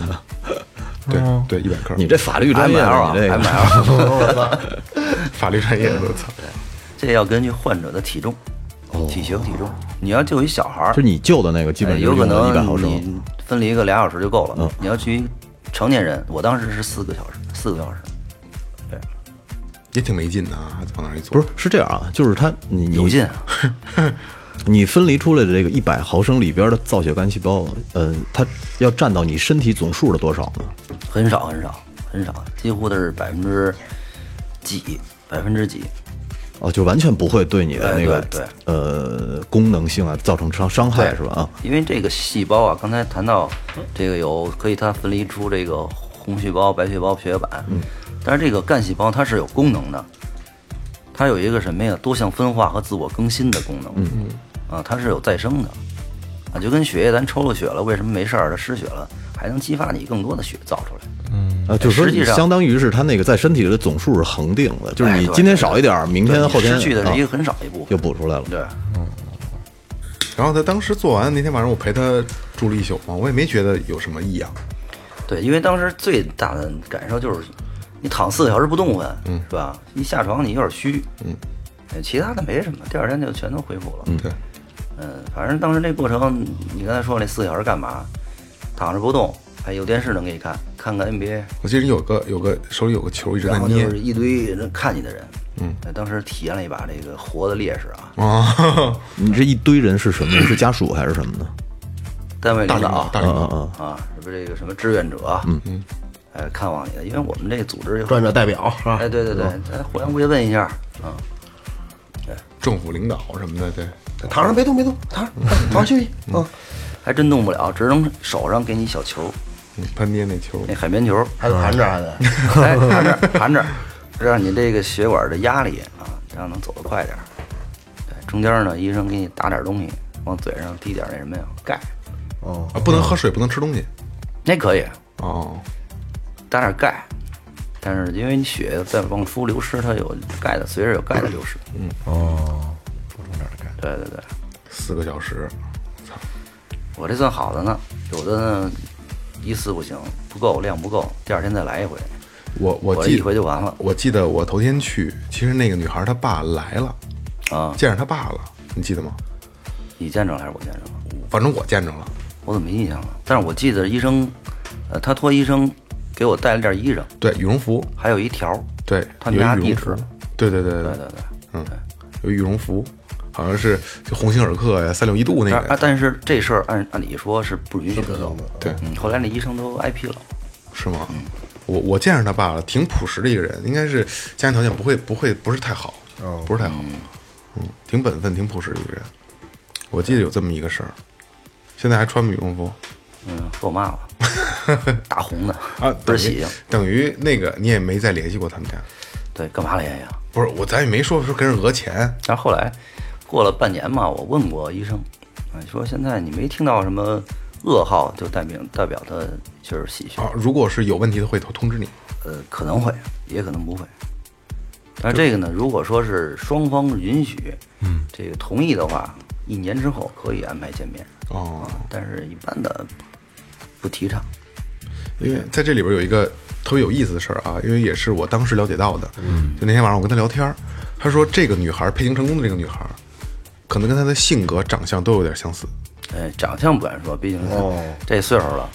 Speaker 1: 对对，一百克。
Speaker 5: 你这法律专业
Speaker 4: 啊
Speaker 5: 你这个
Speaker 4: ，ML，
Speaker 1: 法律专业的，我操！
Speaker 4: 这要根据患者的体重、体型、体重。你要救一小孩儿
Speaker 5: 就，你救的那个，基本
Speaker 4: 有可能
Speaker 5: 一百毫升。
Speaker 4: 你分离个俩小时就够了。
Speaker 5: 嗯
Speaker 4: 你要去一成年人，我当时是四个小时，四个小时。对，
Speaker 1: 也挺没劲的啊，还往那儿一坐。
Speaker 5: 不是是这样啊，就是他你你
Speaker 4: 有劲啊。
Speaker 5: 你分离出来的这个一百毫升里边的造血干细胞，呃，它要占到你身体总数的多少呢？
Speaker 4: 很少很少很少，几乎都是百分之几，百分之几。
Speaker 5: 哦，就完全不会对你的
Speaker 4: 哎
Speaker 5: 那个呃功能性啊造成伤伤害是吧？啊，
Speaker 4: 因为这个细胞啊，刚才谈到这个有可以它分离出这个红细胞、白细胞、血小板，嗯，但是这个干细胞它是有功能的，它有一个什么呀？多项分化和自我更新的功能，嗯嗯，啊，它是有再生的，啊，就跟血液咱抽了血了，为什么没事儿它失血了，还能激发你更多的血造出来？
Speaker 5: 嗯啊，就是说
Speaker 4: 实际上
Speaker 5: 相当于是它那个在身体里的总数是恒定的，就是你今天少一点儿，明天后天
Speaker 4: 失去的是一个
Speaker 5: 啊
Speaker 4: 很少一部分，
Speaker 5: 又补出来了。
Speaker 4: 对，嗯
Speaker 1: 然后他当时做完那天晚上，我陪他住了一宿嘛，我也没觉得有什么异样。
Speaker 4: 对，因为当时最大的感受就是，你躺四个小时不动弹，嗯，是吧？一下床你有点虚，嗯，其他的没什么，第二天就全都恢复了。嗯，
Speaker 1: 对，
Speaker 4: 嗯，反正当时那过程，你刚才说那四个小时干嘛？躺着不动，还有电视能给你看，看看 NBA，
Speaker 1: 我记得你有个有个手里有个球一直在捏
Speaker 4: 然后就是一堆人看你的人。嗯，当时体验了一把这个活的烈士啊，
Speaker 1: 啊，
Speaker 5: 你这一堆人是什么？是家属还是什么呢？
Speaker 4: 单位
Speaker 1: 大领导大领导，
Speaker 5: 嗯嗯
Speaker 4: 啊，什么这个什么志愿者，嗯嗯，哎，看望你的，因为我们这个组织有
Speaker 2: 专业代表是吧？
Speaker 4: 哎，对对对，咱互相慰问一下，啊，
Speaker 1: 政府领导什么的，对，
Speaker 2: 躺上别动别动，躺上，好好休息啊。
Speaker 4: 还真动不了，只能手上给你小球，
Speaker 1: 嗯他捏那球。
Speaker 4: 那，海绵球，
Speaker 2: 还得盘着，还得。
Speaker 4: 哎，盘着盘着，让你这个血管的压力啊，这样能走得快点儿。对，中间呢，医生给你打点东西，往嘴上滴点那什么呀，钙，
Speaker 2: 哦，
Speaker 1: 啊，不能喝水，不能吃东西。
Speaker 4: 那可以。
Speaker 1: 哦，
Speaker 4: 打点钙，但是因为你血在往出流失，它有钙的，随着有钙的流失。嗯，哦，补充点钙。对对对，
Speaker 1: 四个小时，操
Speaker 4: 我这算好的呢，有的呢一次不行，不够量不够，第二天再来一回，
Speaker 1: 我我记
Speaker 4: 我一回就完了
Speaker 1: 我记得我头天去，其实那个女孩她爸来了，
Speaker 4: 啊。
Speaker 1: 见着她爸了，你记得吗？
Speaker 4: 你见着了还是我见着了？
Speaker 1: 反正我见着了。
Speaker 4: 我怎么没印象了？但是我记得医生，呃，他托医生给我带了件衣裳，
Speaker 1: 对，羽绒服，
Speaker 4: 还有一条，
Speaker 1: 对，
Speaker 4: 他们家
Speaker 1: 有羽绒
Speaker 4: 地址。
Speaker 1: 服，对对对
Speaker 4: 对
Speaker 1: 对。
Speaker 4: 对对。
Speaker 1: 嗯，有羽绒服，好像是就鸿星尔克呀、三六一度那个，
Speaker 4: 但是这事儿按按理说是不允许的。
Speaker 1: 对，
Speaker 4: 嗯，后来那医生都挨批了。
Speaker 1: 是吗？我我见着他爸了，挺朴实的一个人，应该是家庭条件不会不会不是太好，不是太好，嗯，挺本分、挺朴实的一个人。我记得有这么一个事儿，现在还穿羽绒服
Speaker 4: 嗯，给我骂了，大红的
Speaker 1: 啊，
Speaker 4: 倍儿喜庆。
Speaker 1: 等于那个你也没再联系过他们家，
Speaker 4: 对，干嘛联系啊？
Speaker 1: 不是我咱也没说说跟人讹钱，
Speaker 4: 但是后来过了半年嘛，我问过医生，啊，说现在你没听到什么噩耗，就代表代表他就是喜讯。
Speaker 1: 啊，如果是有问题的会通知你。
Speaker 4: 呃，可能会，也可能不会。但是这个呢，如果说是双方允许，嗯，这个同意的话，一年之后可以安排见面
Speaker 1: 哦
Speaker 4: 啊。但是一般的不提倡。
Speaker 1: 因为在这里边有一个特别有意思的事儿啊，因为也是我当时了解到的。嗯，就那天晚上我跟他聊天儿，他说这个女孩配型成功的这个女孩，可能跟她的性格、长相都有点相似。
Speaker 4: 哎，长相不敢说，毕竟这岁数了。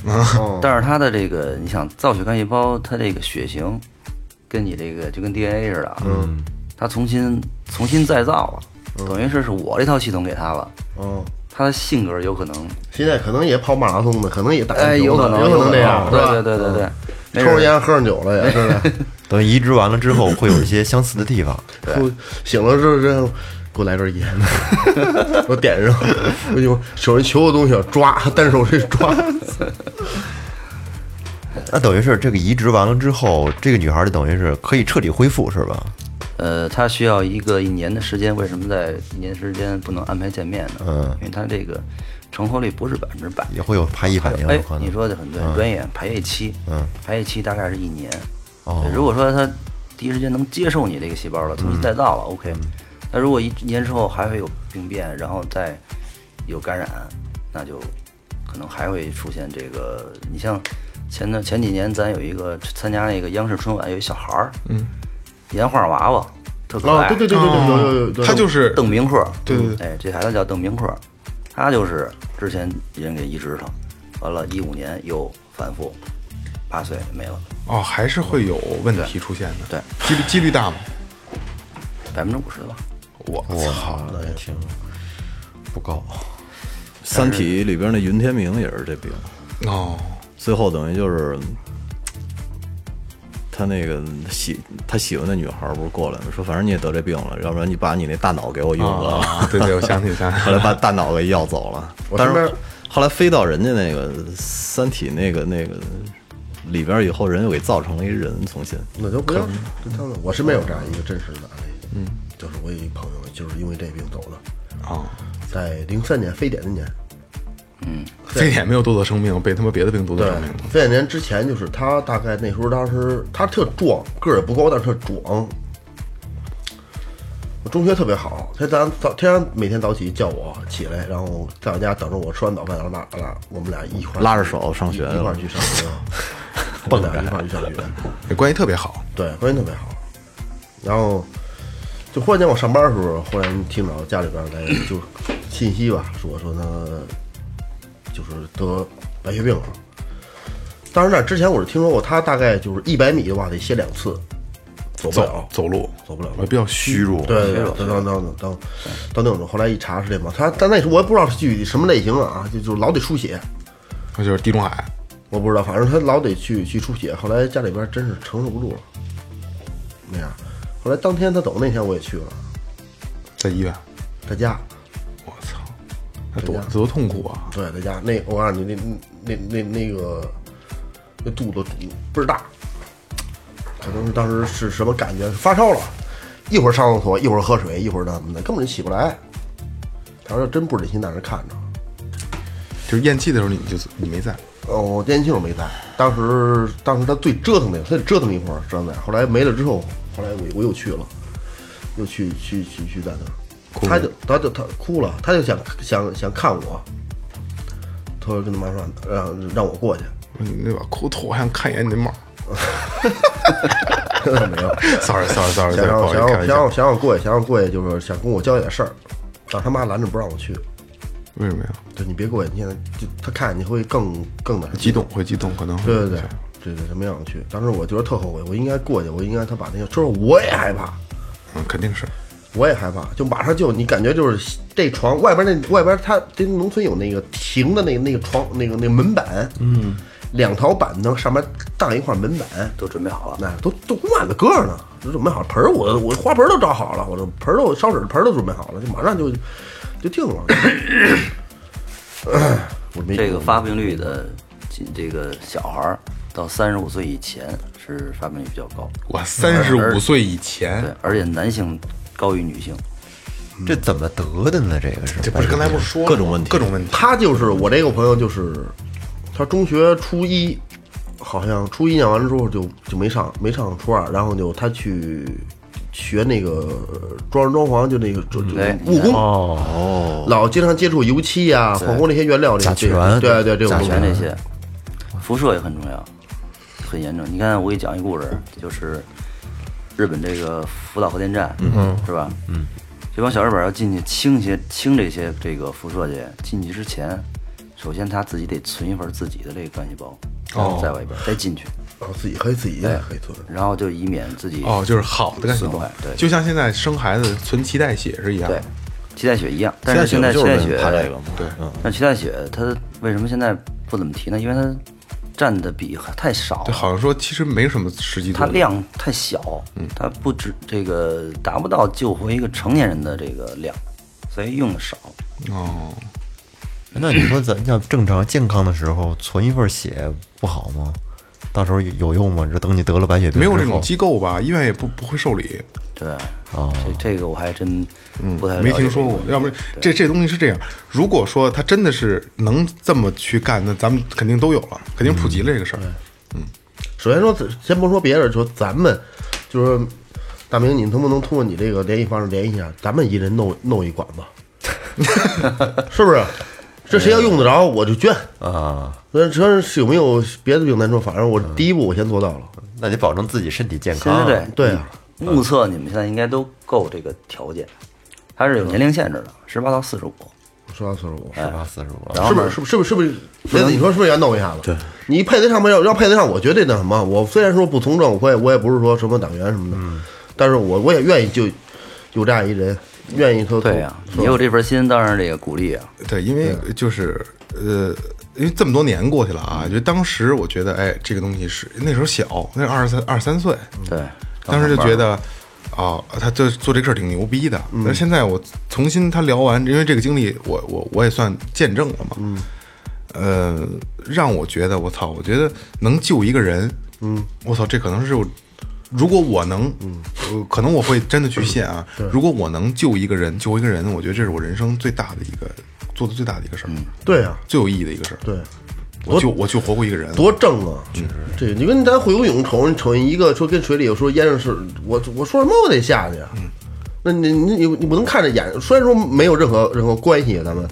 Speaker 4: 但是她的这个，你想造血干细胞，她这个血型跟你这个就跟 DNA 似的，嗯，它重新重新再造了，等于是是我这套系统给她了，
Speaker 2: 嗯，
Speaker 4: 他的性格有可能，
Speaker 2: 现在可能也跑马拉松的，可能也打
Speaker 4: 哎，有可能，
Speaker 2: 有可能这样？
Speaker 4: 对对对对对，
Speaker 2: 抽着烟喝上酒了也是的。
Speaker 3: 等移植完了之后，会有一些相似的地方。
Speaker 2: 我醒了之后，这给我来根烟，我点上，我就手里求个东西要抓，单手这抓，
Speaker 3: 那等于是这个移植完了之后，这个女孩就等于是可以彻底恢复，是吧？
Speaker 4: 呃，他需要一个一年的时间，为什么在一年时间不能安排见面呢？
Speaker 3: 嗯
Speaker 4: 因为他这个成活率不是百分之百。
Speaker 3: 也会有排异反应，
Speaker 4: 哎。你说的很对，专业排异期，
Speaker 3: 嗯，
Speaker 4: 排异期大概是一年。
Speaker 3: 哦
Speaker 4: 如果说他第一时间能接受你这个细胞了，重新再造了，OK。那如果一年之后还会有病变，然后再有感染，那就可能还会出现这个。你像前段前几年咱有一个参加那个央视春晚，有一小孩儿，嗯，岩画娃娃，特可爱，
Speaker 2: 啊，对对对对对，有有有，对
Speaker 1: 他就是
Speaker 4: 邓明鹤，
Speaker 1: 对对对。
Speaker 4: 哎，这孩子叫邓明鹤，他就是之前人给移植上，完了，一五年又反复，八岁没了，
Speaker 1: 哦，还是会有问题出现的。
Speaker 4: 对，
Speaker 1: 几率几率大吗？
Speaker 4: 百分之五十吧。
Speaker 1: 我操，
Speaker 3: 那也挺不高。
Speaker 5: 《三体》里边那云天明也是这病，
Speaker 1: 哦，
Speaker 5: 最后等于就是他那个喜他喜欢的女孩儿不是过来了，说反正你也得这病了，要不然你把你那大脑给我用了。
Speaker 1: 啊，对对，我想起想起
Speaker 5: 后来把大脑给要走了。但是后来飞到人家那个《三体》那个那个里边以后，人又给造成了一人重新。
Speaker 2: 那就不要真当的。我是没有这样一个真实的案例，嗯，就是我有一朋友就是因为这病走的，
Speaker 1: 啊，
Speaker 2: 在零三年非典那年，
Speaker 1: 非典没有夺走生命，被他妈别的病夺走
Speaker 2: 对
Speaker 1: 生命了。，
Speaker 2: 非典年之前就是他大概那时候当时他特壮，个儿也不高，但是特壮。我中学特别好，他早上早天天每天早起叫我起来，然后在我家等着我吃完早饭，然后拉拉我们俩一块
Speaker 5: 拉着手上学
Speaker 2: 一一块儿去上学，蹦俩一块儿去上学。
Speaker 1: 那关系特别好。
Speaker 2: 对，关系特别好。然后就忽然间我上班的时候，忽然听到家里边来就信息吧，说说他就是得白血病了。当然那之前我是听说过，他大概就是一百米的话得歇两次，走不了
Speaker 1: 走，路
Speaker 2: 走不了
Speaker 1: 我比较虚弱。
Speaker 2: 对对对，等等等等等到那种，后来一查是这嘛，他但那时候我也不知道是具体什么类型啊，就就老得输血，
Speaker 1: 那就是地中海。
Speaker 2: 我不知道，反正他老得去去出血。后来家里边真是承受不住了，那样。后来当天他走那天我也去了，
Speaker 1: 在医院，
Speaker 2: 在家，
Speaker 1: 那多多痛苦啊！
Speaker 2: 对，在家。那我告诉你，那那那那个那肚子倍儿大，可能是当时是什么感觉？发烧了，一会儿上厕所，一会儿喝水，一会儿那么的，根本就起不来。他说真不忍心在那看着。
Speaker 1: 就是咽气的时候，你就你没在。
Speaker 2: 哦，我年轻时候没在，当时当时他最折腾的，他得折腾一会儿，折腾在。后来没了之后，后来我我又去了，又去去去去在那儿，他就他就他哭了，他就想想想看我，他说跟他妈说让让我过去，
Speaker 1: 你那把哭头，我想看一眼你那帽。
Speaker 2: 没有
Speaker 1: ，sorry sorry sorry，
Speaker 2: 想让想让想让想让我过去，想让我过去，就是想跟我交代点事儿，但他妈拦着不让我去，
Speaker 1: 为什么呀？
Speaker 2: 对你别过去，你现在就他看见你会更更难
Speaker 1: 激动会激动，可能会
Speaker 2: 对对对，对对，他没让我去。当时我觉得特后悔，我应该过去，我应该他把那个，就是我也害怕，
Speaker 1: 嗯，肯定是。
Speaker 2: 我也害怕，就马上就你感觉就是这床外边那外边它这农村有那个停的那个那个床那个那个门板，嗯，两条板凳上面搭一块门板，
Speaker 4: 都准备好了，
Speaker 2: 那都都满了个呢，都准备好了盆儿，我我花盆都找好了，我这盆儿都烧水的盆儿都准备好了，就马上就就定了。我没
Speaker 4: 这个发病率的这个小孩儿到三十五岁以前是发病率比较高，
Speaker 1: 我三十五岁以前
Speaker 4: 对，，而且男性高于女性。
Speaker 3: 这怎么得的呢？这个是。
Speaker 1: 这不是刚才不是说了
Speaker 5: 各种问题。
Speaker 1: 各种问题。
Speaker 2: 他就是我这个朋友，就是他中学初一，好像初一念完了之后就就没上没上初二，然后就他去学那个呃装饰装潢，就那个就就
Speaker 4: 对
Speaker 2: 务工，
Speaker 3: 哦，
Speaker 2: 老经常接触油漆啊、化工那些原料这些
Speaker 3: 甲醛
Speaker 2: 对对这种
Speaker 4: 甲醛这些，辐射也很重要，很严重。你看，我给你讲一故事，就是日本这个福岛核电站，嗯，是吧？嗯，这帮小日本要进去清些清这些这个辐射去，进去之前，首先他自己得存一份自己的这个干细胞，
Speaker 1: 哦。
Speaker 4: 在外边再进去，
Speaker 2: 哦，自己可以自己也可以存。
Speaker 4: 然后就以免自己
Speaker 1: 哦，就是好的干细胞，
Speaker 4: 对。
Speaker 1: 就像现在生孩子存脐带血是一样。
Speaker 4: 对。，脐带血一样，但是现在脐带血
Speaker 5: 怕这个嘛，
Speaker 1: 对，
Speaker 4: 但脐带血它为什么现在不怎么提呢？因为它占的比太少
Speaker 1: 对，，好像说其实没什么实际。
Speaker 4: 它量太小，它不止这个达不到救活一个成年人的这个量，所以用的少。
Speaker 1: 哦，
Speaker 3: 那你说咱要正常健康的时候存一份血不好吗？到时候有有用吗？这等你得了白血病
Speaker 1: 没有这种机构吧？医院也不不会受理，
Speaker 4: 对，
Speaker 3: 哦
Speaker 4: 这这个我还真不太
Speaker 1: 没听说过。要不然这这东西是这样，如果说他真的是能这么去干，那咱们肯定都有了，肯定普及了这个事儿。
Speaker 2: 嗯首先说，先不说别人，说咱们就是大明，你能不能通过你这个联系方式联系一下，咱们一人弄弄一管子，是不是？这谁要用得着，我就捐。
Speaker 3: 啊，
Speaker 2: 那这是有没有别的病咱说，反正我第一步我先做到了。
Speaker 3: 那得保证自己身体健康。
Speaker 4: 对对
Speaker 2: 对啊，
Speaker 4: 目测你们现在应该都够这个条件，它是有年龄限制的，十八到四十五。
Speaker 2: 十八四十五，
Speaker 3: 十八四十五，
Speaker 4: 然后
Speaker 2: 是不是？是不是？是不是？是不是？雷子，你说是不是要弄一下子？对，你配得上没有？要配得上，我绝对那什么。我虽然说不从政，我也我也不是说什么党员什么的，但是我我也愿意就有这样一人，愿意说
Speaker 4: 对呀、
Speaker 2: 说
Speaker 4: 你有这份心，当然这个鼓励啊。
Speaker 1: 对，因为就是呃，因为这么多年过去了啊，就当时我觉得，哎，这个东西是那时候小，那二十三二十三岁，
Speaker 4: 对，
Speaker 1: 当时就觉得，哦，他这做这个事儿挺牛逼的。但是现在我重新他聊完，因为这个经历我，我我也算见证了嘛。嗯。呃，让我觉得，我操，我觉得能救一个人，嗯，我操，这可能是我，如果我能，嗯、呃，可能我会真的去献啊。如果我能救一个人，救一个人，我觉得这是我人生最大的一个做的最大的一个事儿，
Speaker 2: 对啊，
Speaker 1: 最有意义的一个事儿。
Speaker 2: 对，
Speaker 1: 我救我救活过一个人，
Speaker 2: 多正啊！确实这你跟咱会游泳瞅瞅一个说跟水里有时候淹上是，我我说什么我得下去啊？那你你你你不能看着眼，虽然说没有任何任何关系啊，咱们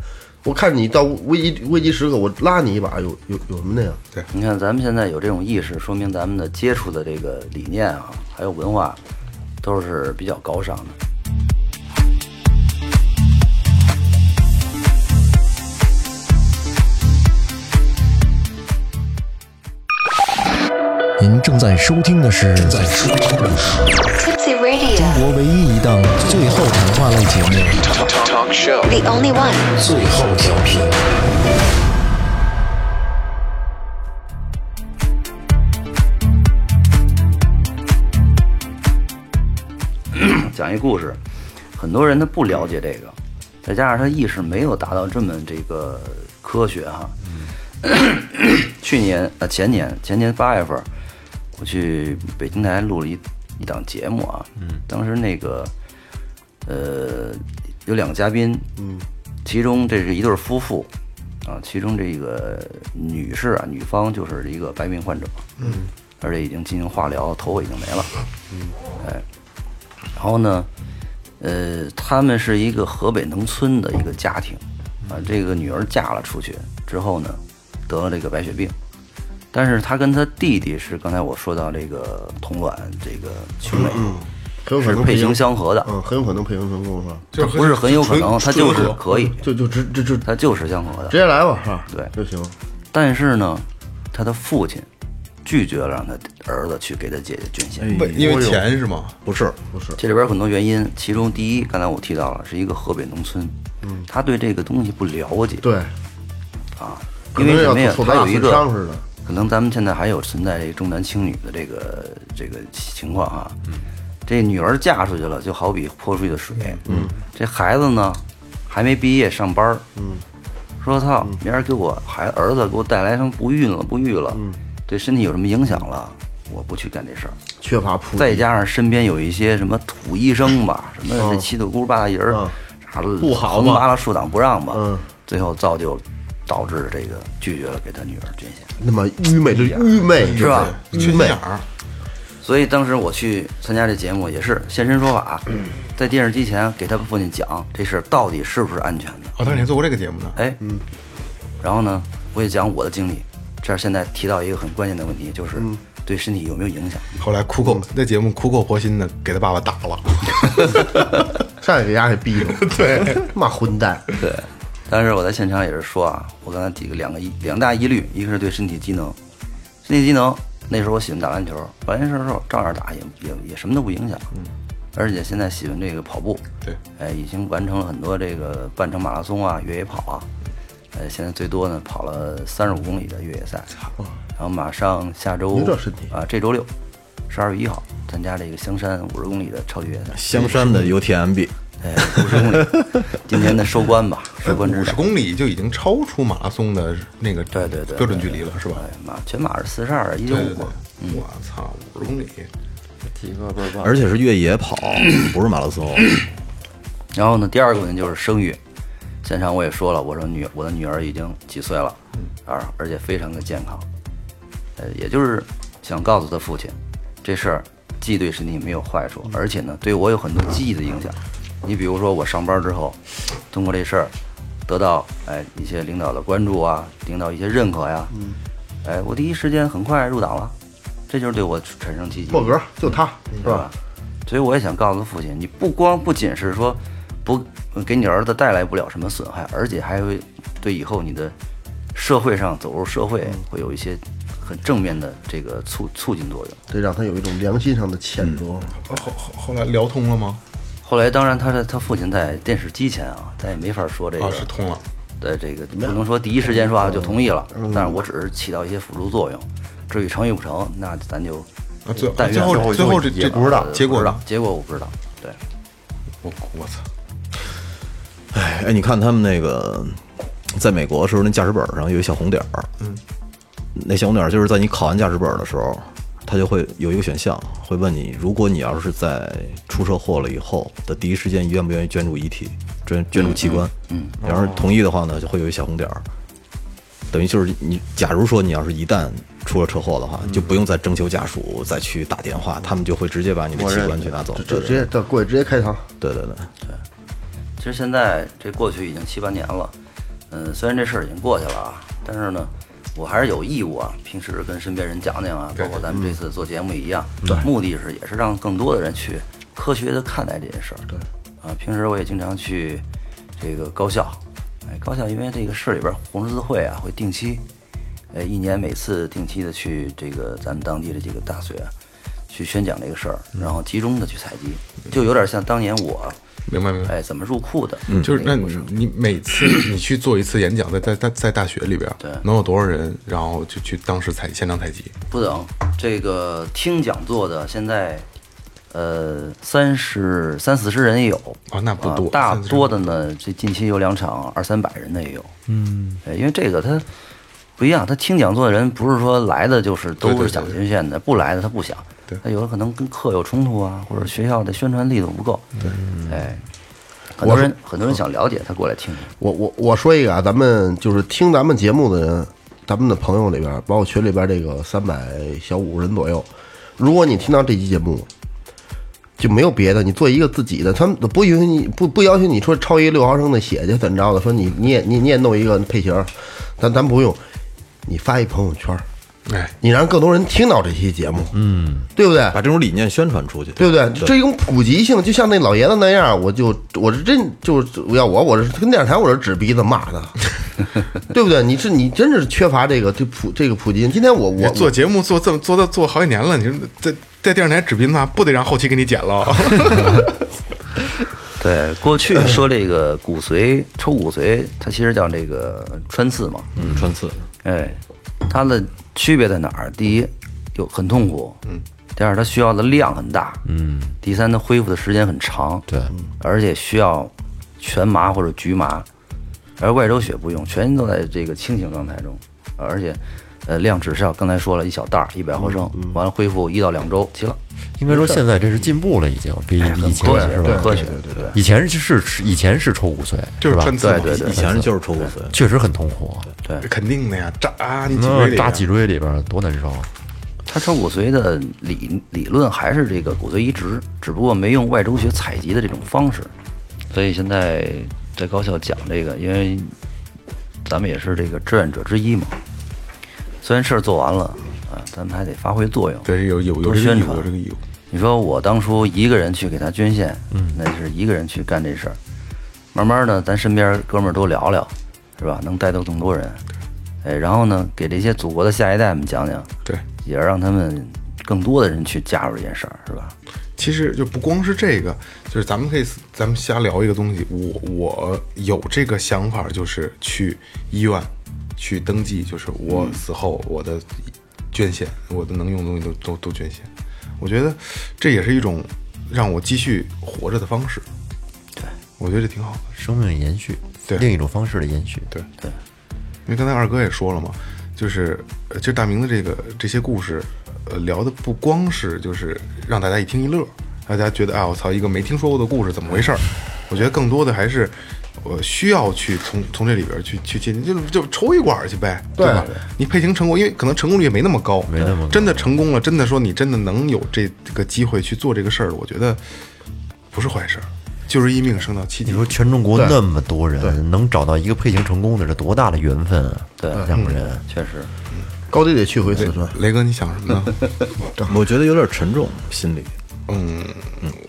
Speaker 2: 我看你到危机危机时刻，我拉你一把，有有有什么的呀？
Speaker 4: 你看咱们现在有这种意识，说明咱们的接触的这个理念啊，还有文化，都是比较高尚的。
Speaker 6: 您正在收听的是正在收听的是中国唯一一档最后谈话类节目
Speaker 7: the only one.
Speaker 6: 《最后调频》。
Speaker 4: 讲一故事，很多人他不了解这个，再加上他意识没有达到这么这个科学哈。去年呃前年前年八月份，我去北京台录了一一档节目啊，嗯。当时那个呃有两个嘉宾，嗯，其中这是一对夫妇啊，其中这个女士啊，女方就是一个白病患者，嗯，而且已经进行化疗，头发已经没了，嗯。哎，然后呢，呃，他们是一个河北农村的一个家庭，啊，这个女儿嫁了出去之后呢，得了这个白血病，但是他跟他弟弟是刚才我说到这个同卵这个兄妹，
Speaker 2: 很有可
Speaker 4: 是配
Speaker 2: 型
Speaker 4: 型相合的，
Speaker 2: 嗯，很有可能配型成功是吧？
Speaker 1: 就是
Speaker 4: 不是很有可能，他就是可以，
Speaker 2: 就就直直直
Speaker 4: 他就是相合的
Speaker 2: 直。接来吧，是吧？
Speaker 4: 对
Speaker 2: 就行。
Speaker 4: 但是呢，他的父亲拒绝了让他儿子去给他姐姐捐献。
Speaker 1: 为因为钱是吗？
Speaker 5: 不是，
Speaker 2: 不是，
Speaker 4: 这里边有很多原因，其中第一，刚才我提到了，是一个河北农村，嗯，他对这个东西不了解
Speaker 2: 对，
Speaker 4: 啊，因为什么呀？他有一个。可能咱们现在还有存在这个重男轻女的这个这个情况哈。这女儿嫁出去了，就好比泼出去的水。嗯，这孩子呢，还没毕业上班。嗯，说操，明儿给我孩儿子给我带来什么不孕了、不育了，嗯，对身体有什么影响了，我不去干这事儿。
Speaker 2: 缺乏普及
Speaker 4: 再加上身边有一些什么土医生吧，什么这七大姑八大姨儿
Speaker 2: 嗯，
Speaker 4: 啥的
Speaker 2: 不好嘛。
Speaker 4: 横扒拉竖挡不让吧，
Speaker 2: 嗯，
Speaker 4: 最后造就导致这个拒绝了给他女儿捐献。
Speaker 2: 那么愚昧的愚昧
Speaker 4: 是吧？
Speaker 1: 愚昧眼儿，
Speaker 4: 所以当时我去参加这节目，也是现身说法，
Speaker 2: 嗯
Speaker 4: 在电视机前给他父亲讲这事儿到底是不是安全的。
Speaker 1: 哦，当时你还做过这个节目呢。
Speaker 4: 哎，嗯，然后呢，我也讲我的经历。这儿现在提到一个很关键的问题，就是
Speaker 2: 嗯
Speaker 4: 对身体有没有影响？
Speaker 1: 后来苦口那节目苦口婆心的给他爸爸打了，
Speaker 2: 上去给丫给逼着，对，妈混蛋，
Speaker 4: 对，但是我在现场也是说啊，我刚才几个两个一两大疑虑，一个是对身体机能，身体机能那时候我喜欢打篮球，完事儿之后照样打也也也什么都不影响。而且现在喜欢这个跑步，
Speaker 1: 对，
Speaker 4: 哎，已经完成了很多这个半程马拉松啊、越野跑啊，呃，现在最多呢跑了三十五公里的越野赛，然后马上下周啊，这周六十二月一号参加这个香山五十公里的超级越野赛，
Speaker 5: 香山的 UTMB，
Speaker 4: 哎，五十公里，今年的收官吧，收官之
Speaker 1: 五十。公里就已经超出马拉松的那个
Speaker 4: 对对对，
Speaker 1: 标准距离了，是吧？
Speaker 4: 哎，马全马是四十二一九五，，
Speaker 1: 我操，五十公里，
Speaker 4: 体格倍儿棒。
Speaker 5: 而且是越野跑，不是马拉松。
Speaker 4: 然后呢，第二个呢就是生育，现场我也说了，我说女我的女儿已经几岁了，而而且非常的健康，呃，也就是想告诉他父亲，这事儿既对身体没有坏处，而且呢对我有很多积极的影响。你比如说我上班之后，通过这事儿得到哎一些领导的关注啊，领导一些认可呀，哎，我第一时间很快入党了，这就是对我产生积极
Speaker 2: 破格就他是吧？？
Speaker 4: 所以我也想告诉父亲，你不光不仅是说不给你儿子带来不了什么损害，而且还会对以后你的社会上走入社会会有一些很正面的这个促促进作用。
Speaker 2: 对让他有一种良心上的谴责。
Speaker 1: 后后后来聊通了吗？
Speaker 4: 后来，当然他的他父亲在电视机前啊，咱也没法说这
Speaker 1: 啊，
Speaker 4: 个
Speaker 1: 是通了。
Speaker 4: 对这个不能说第一时间说啊就同意了，但是我只是起到一些辅助作用。至于成与不成，那咱就
Speaker 1: 啊，最
Speaker 4: 但愿
Speaker 1: 最后最后这这
Speaker 4: 不知道
Speaker 1: 结果
Speaker 4: 不知道，结果我不知道。对，
Speaker 1: 我我操，
Speaker 5: 哎哎，你看他们那个在美国的时候，那驾驶本上有一小红点儿，嗯，那小红点儿就是在你考完驾驶本的时候，它就会有一个选项，会问你，如果你要是在出车祸了以后的第一时间，愿不愿意捐助遗体、捐捐助器官？嗯，要是同意的话呢，就会有一小红点儿，等于就是你，假如说你要是一旦出了车祸的话，就不用再征求家属再去打电话，他们就会直接把你的器官去拿走，
Speaker 2: 就直接到过去直接开膛。
Speaker 5: 对对对对。
Speaker 4: 其实现在这过去已经七八年了，嗯，虽然这事儿已经过去了啊，但是呢，我还是有义务啊，平时跟身边人讲讲啊，包括咱们这次做节目一样，对目的是也是让更多的人去科学的看待这件事儿。对，啊，平时我也经常去这个高校，哎，高校因为这个市里边红十字会啊会定期，呃，一年每次定期的去这个咱们当地的这个大学啊去宣讲这个事儿，然后集中的去采集，就有点像当年我。
Speaker 1: 明白明白。
Speaker 4: 哎，怎么入库的？
Speaker 1: 就是那你你每次你去做一次演讲，在在在在大学里边，
Speaker 4: 对
Speaker 1: 能有多少人？然后就去当时采现场采集，
Speaker 4: 不等，这个听讲座的现在，呃，三十三四十人也有
Speaker 1: 哦那不多
Speaker 4: 啊大多的呢，这近期有两场二三百人的也有。嗯，因为这个他不一样，他听讲座的人不是说来的就是都是想听线的，不来的他不想。
Speaker 1: 对
Speaker 4: 他有的可能跟课有冲突啊，或者学校的宣传力度不够。对，哎，很多人很多人想了解，他过来听听。
Speaker 2: 我我我说一个啊，咱们就是听咱们节目的人，咱们的朋友里边，包括群里边这个三百小五人左右，如果你听到这期节目，就没有别的，你做一个自己的，他们不允许你不不要求你说超一六毫升的血去怎么着的，说你你也你你也弄一个配型儿，咱咱不用，你发一朋友圈儿，
Speaker 1: 哎，
Speaker 2: 你让更多人听到这期节目，嗯，对不对？
Speaker 5: 把这种理念宣传出去，
Speaker 2: 对不对？这种普及性，就像那老爷子那样，我就我是真就是要我我是跟电视台我是指鼻子骂他，对不对？你是你真是缺乏这个这普这个普及性。今天我我
Speaker 1: 做节目做这么做到做好几年了，你说在在电视台指鼻子不得让后期给你剪了？
Speaker 4: 对，过去说这个骨髓抽骨髓，它其实叫这个穿刺嘛。
Speaker 5: 嗯，穿刺，
Speaker 4: 哎，它的区别在哪儿？第一，就很痛苦，嗯；第二，它需要的量很大，嗯；第三，它恢复的时间很长，
Speaker 6: 对，
Speaker 4: 而且需要全麻或者局麻，而外周血不用，全都在这个清醒状态中，而且，呃，量只是要刚才说了一小袋儿，一百毫升，完了恢复一到两周，齐了，
Speaker 6: 应该说现在这是进步了，已经比以前是吧？
Speaker 4: 科学，对对对
Speaker 6: 以前是是以前是抽骨髓，
Speaker 1: 就是穿刺，
Speaker 4: 对对对
Speaker 5: 以前就是抽骨髓，
Speaker 6: 确实很痛苦，对。
Speaker 1: 肯定的呀，扎你脊
Speaker 6: 那
Speaker 1: 椎里啊
Speaker 6: 扎脊椎里边多难受。
Speaker 4: 他抽骨髓的理理论还是这个骨髓移植，只不过没用外周血采集的这种方式。所以现在在高校讲这个，因为咱们也是这个志愿者之一嘛。虽然事儿做完了啊，咱们还得发挥作用，
Speaker 1: 对，有有有
Speaker 4: 宣传
Speaker 1: 有这个义务。
Speaker 4: 你说我当初一个人去给他捐献，嗯，那是一个人去干这事儿。慢慢的，咱身边哥们儿都聊聊，是吧？能带动更多人，哎，然后呢，给这些祖国的下一代们讲讲，
Speaker 1: 对，
Speaker 4: 也让他们更多的人去加入这件事儿，是吧？
Speaker 1: 其其实就不光是这个，就是咱们可以咱们瞎聊一个东西。我我有这个想法，就是去医院去登记，就是我死后我的捐献，我的能用的东西都都都捐献。我觉得这也是一种让我继续活着的方式。对，我觉得这挺好的。
Speaker 3: 生命延续，
Speaker 1: 对
Speaker 3: 另一种方式的延续。
Speaker 1: 对对，因为刚才二哥也说了嘛，就是呃其实大明的这个这些故事，呃，聊的不光是就是让大家一听一乐，大家觉得啊，我操，一个没听说过的故事怎么回事儿？我觉得更多的还是我需要去从从这里边去去进，就就抽一管去呗，对吧？你配型成功，因为可能成功率也没那么高，没
Speaker 3: 那么高
Speaker 1: 真的成功了，真的说你真的能有这个机会去做这个事儿，我觉得不是坏事儿，就是一命升到七级
Speaker 3: 你。说全中国那么多人，能找到一个配型成功的，这多大的缘分啊！
Speaker 4: 对
Speaker 3: 两个人，
Speaker 4: 确实，
Speaker 2: 高低得去回四川。
Speaker 1: 雷哥，你想什么呢？
Speaker 5: 我觉得有点沉重，心里。
Speaker 1: 嗯，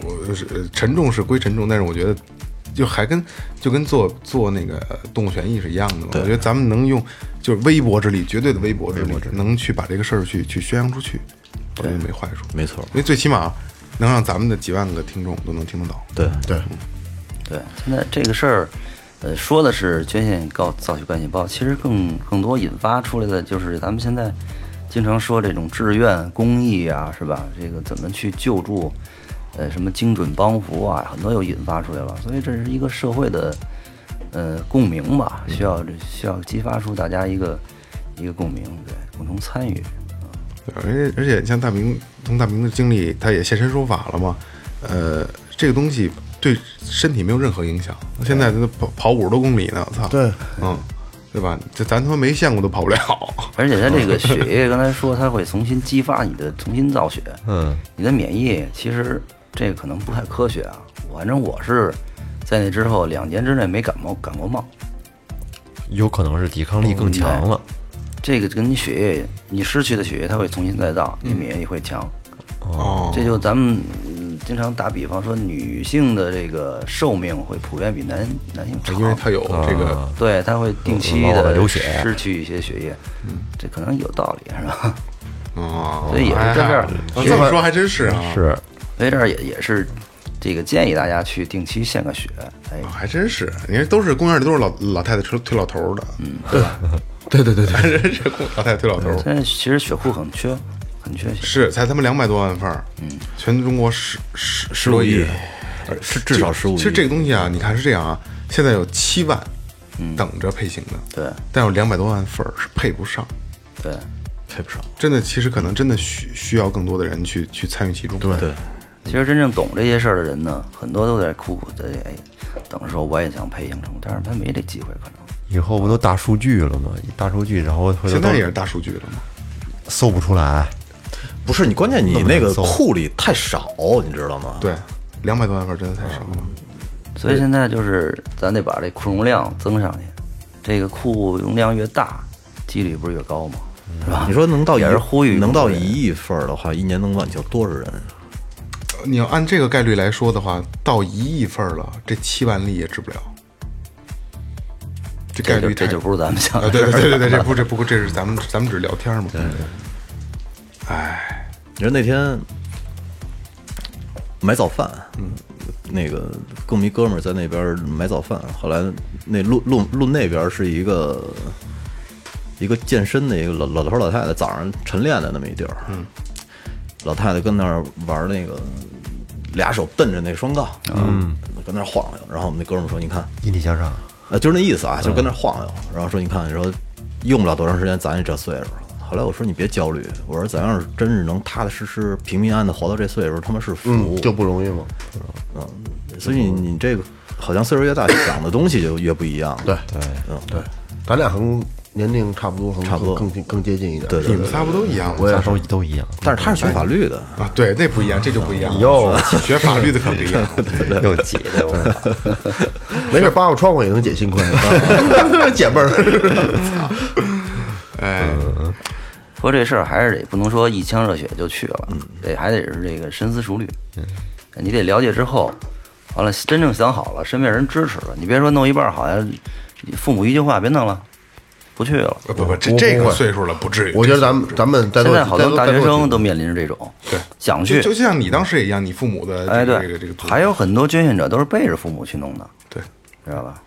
Speaker 1: 我就是呃沉重是归沉重，但是我觉得就还跟就跟做做那个动物权益是一样的嘛。我觉得咱们能用就是微薄之力，绝对的微薄之力，能去把这个事儿去去宣扬出去，我觉得没坏处。
Speaker 5: 没错
Speaker 1: 因为最起码能让咱们的几万个听众都能听得到。
Speaker 5: 对
Speaker 2: 对，
Speaker 4: 对，现在这个事儿，呃，说的是捐献告造血干细胞，其实更更多引发出来的就是咱们现在经常说这种志愿公益啊，是吧？这个怎么去救助，呃，什么精准帮扶啊，很多又引发出来了。所以这是一个社会的呃共鸣吧，需要需要激发出大家一个一个共鸣，对，共同参与。
Speaker 1: 对而且而且像大明从大明的经历，他也现身说法了嘛。呃，这个东西对身体没有任何影响。现在他跑跑五十多公里呢，我操！
Speaker 2: 对，
Speaker 1: 嗯，对吧？这咱他妈没见过都跑不了。
Speaker 4: 而且他这个血液，刚才说他会重新激发你的重新造血，
Speaker 3: 嗯，
Speaker 4: 你的免疫其实这个可能不太科学啊。反正我是在那之后两年之内没感冒感过冒，
Speaker 3: 有可能是抵抗力更强了。
Speaker 4: 这个跟你血液你失去的血液它会重新再造，你免疫力会强。
Speaker 1: 哦，
Speaker 4: 这就咱们嗯经常打比方说，女性的这个寿命会普遍比男男性长，
Speaker 1: 因为他有这个
Speaker 3: 啊
Speaker 4: 对，它会定期的
Speaker 3: 的流血
Speaker 4: 失去一些血液，这可能有道理是吧？
Speaker 1: 哦，
Speaker 4: 所以也是在这儿
Speaker 1: 哎这么说还真是啊，
Speaker 3: 是，
Speaker 4: 所以这儿也也是这个建议大家去定期献个血，哎，
Speaker 1: 还真是。你看，都是公园里都是老老太太推推老头儿的，嗯，对吧？对对对对，这这 老太太推老头儿
Speaker 4: 现在其实血库很缺，很缺血。
Speaker 1: 是才他妈两百多万份儿，嗯，全中国十十十多亿，呃
Speaker 5: 是至少十五亿
Speaker 1: 其实这个东西啊，你看是这样啊，现在有七万等着配型的，
Speaker 4: 对
Speaker 1: 但有两百多万份儿是配不上。
Speaker 4: 对，
Speaker 5: 配不上。
Speaker 1: 真的，其实可能真的需需要更多的人去去参与其中。对
Speaker 5: 对，
Speaker 4: 其实真正懂这些事儿的人呢，很多都在苦苦的哎，等着说我也想配型成功，但是他没这机会可能。
Speaker 3: 以后不都大数据了吗？大数据，然后回头
Speaker 1: 现在也是大数据了吗。
Speaker 3: 搜不出来。
Speaker 5: 不是你，关键你
Speaker 3: 那
Speaker 5: 个库里太少，你知道吗？
Speaker 1: 对，两百多万份儿真的太少了。
Speaker 4: 所以现在就是咱得把这库容量增上去，这个库容量越大，几率不是越高吗？是吧？
Speaker 5: 你说能到
Speaker 4: 也是呼吁
Speaker 5: 能到一亿份儿的话，一年能挽救多少人？
Speaker 1: 你要按这个概率来说的话，到一亿份儿了，这七万例也治不了。这概率
Speaker 4: 这就不是咱们想。
Speaker 1: 对对对对对，这不这不过这是咱们咱们只是聊天嘛。对对哎，
Speaker 5: 你说那天买早饭，嗯，那个跟我们一哥们儿在那边买早饭，后来那路路路那边是一个一个健身的一个老老头老太太早上晨练的那么一地儿，嗯，老太太跟那儿玩那个俩手蹬着那双杠，嗯，跟那晃悠，然后我们那哥们儿说：“你看，
Speaker 3: 引体向上，
Speaker 5: 呃，就是那意思啊，就跟那晃悠，然后说你看，你说用不了多长时间，咱也这岁数了。后来我说你别焦虑，我说咱要是真是能踏踏实实、平平安安的活到这岁数，他妈是福。
Speaker 2: 嗯，就不容易嘛。
Speaker 5: 所以你你这个好像岁数越大，想的东西就越不一样。
Speaker 2: 对
Speaker 5: 对，嗯，
Speaker 2: 对，咱俩可能年龄差不多，可能
Speaker 5: 差不多
Speaker 2: 更更更接近一点。
Speaker 5: 对对
Speaker 1: 你们仨不都一样吗？
Speaker 2: 我也
Speaker 3: 仨都都一样。
Speaker 5: 但是他是学法律的，
Speaker 1: 啊，对，那不一样，这就不一样。
Speaker 2: 哟
Speaker 1: 学法律的可不一样。
Speaker 3: 又解的我，
Speaker 2: 没事，扒个窗户也能解心亏，啊解闷儿。
Speaker 1: 哎，
Speaker 4: 不过这事儿还是得不能说一腔热血就去了，得还得是这个深思熟虑。你得了解之后，完了真正想好了，身边人支持了，你别说弄一半好像父母一句话别弄了，不去了。
Speaker 1: 不不不，这这个岁数了不至于。
Speaker 2: 我觉得咱们咱们在
Speaker 4: 现在好多大学生都面临着这种，
Speaker 1: 对
Speaker 4: 想去，
Speaker 1: 就就像你当时也一样，你父母的
Speaker 4: 哎，
Speaker 1: 这个
Speaker 4: 对，
Speaker 1: 这个这个
Speaker 4: 还有很多捐献者都是背着父母去弄的，
Speaker 1: 对，
Speaker 4: 知道吧？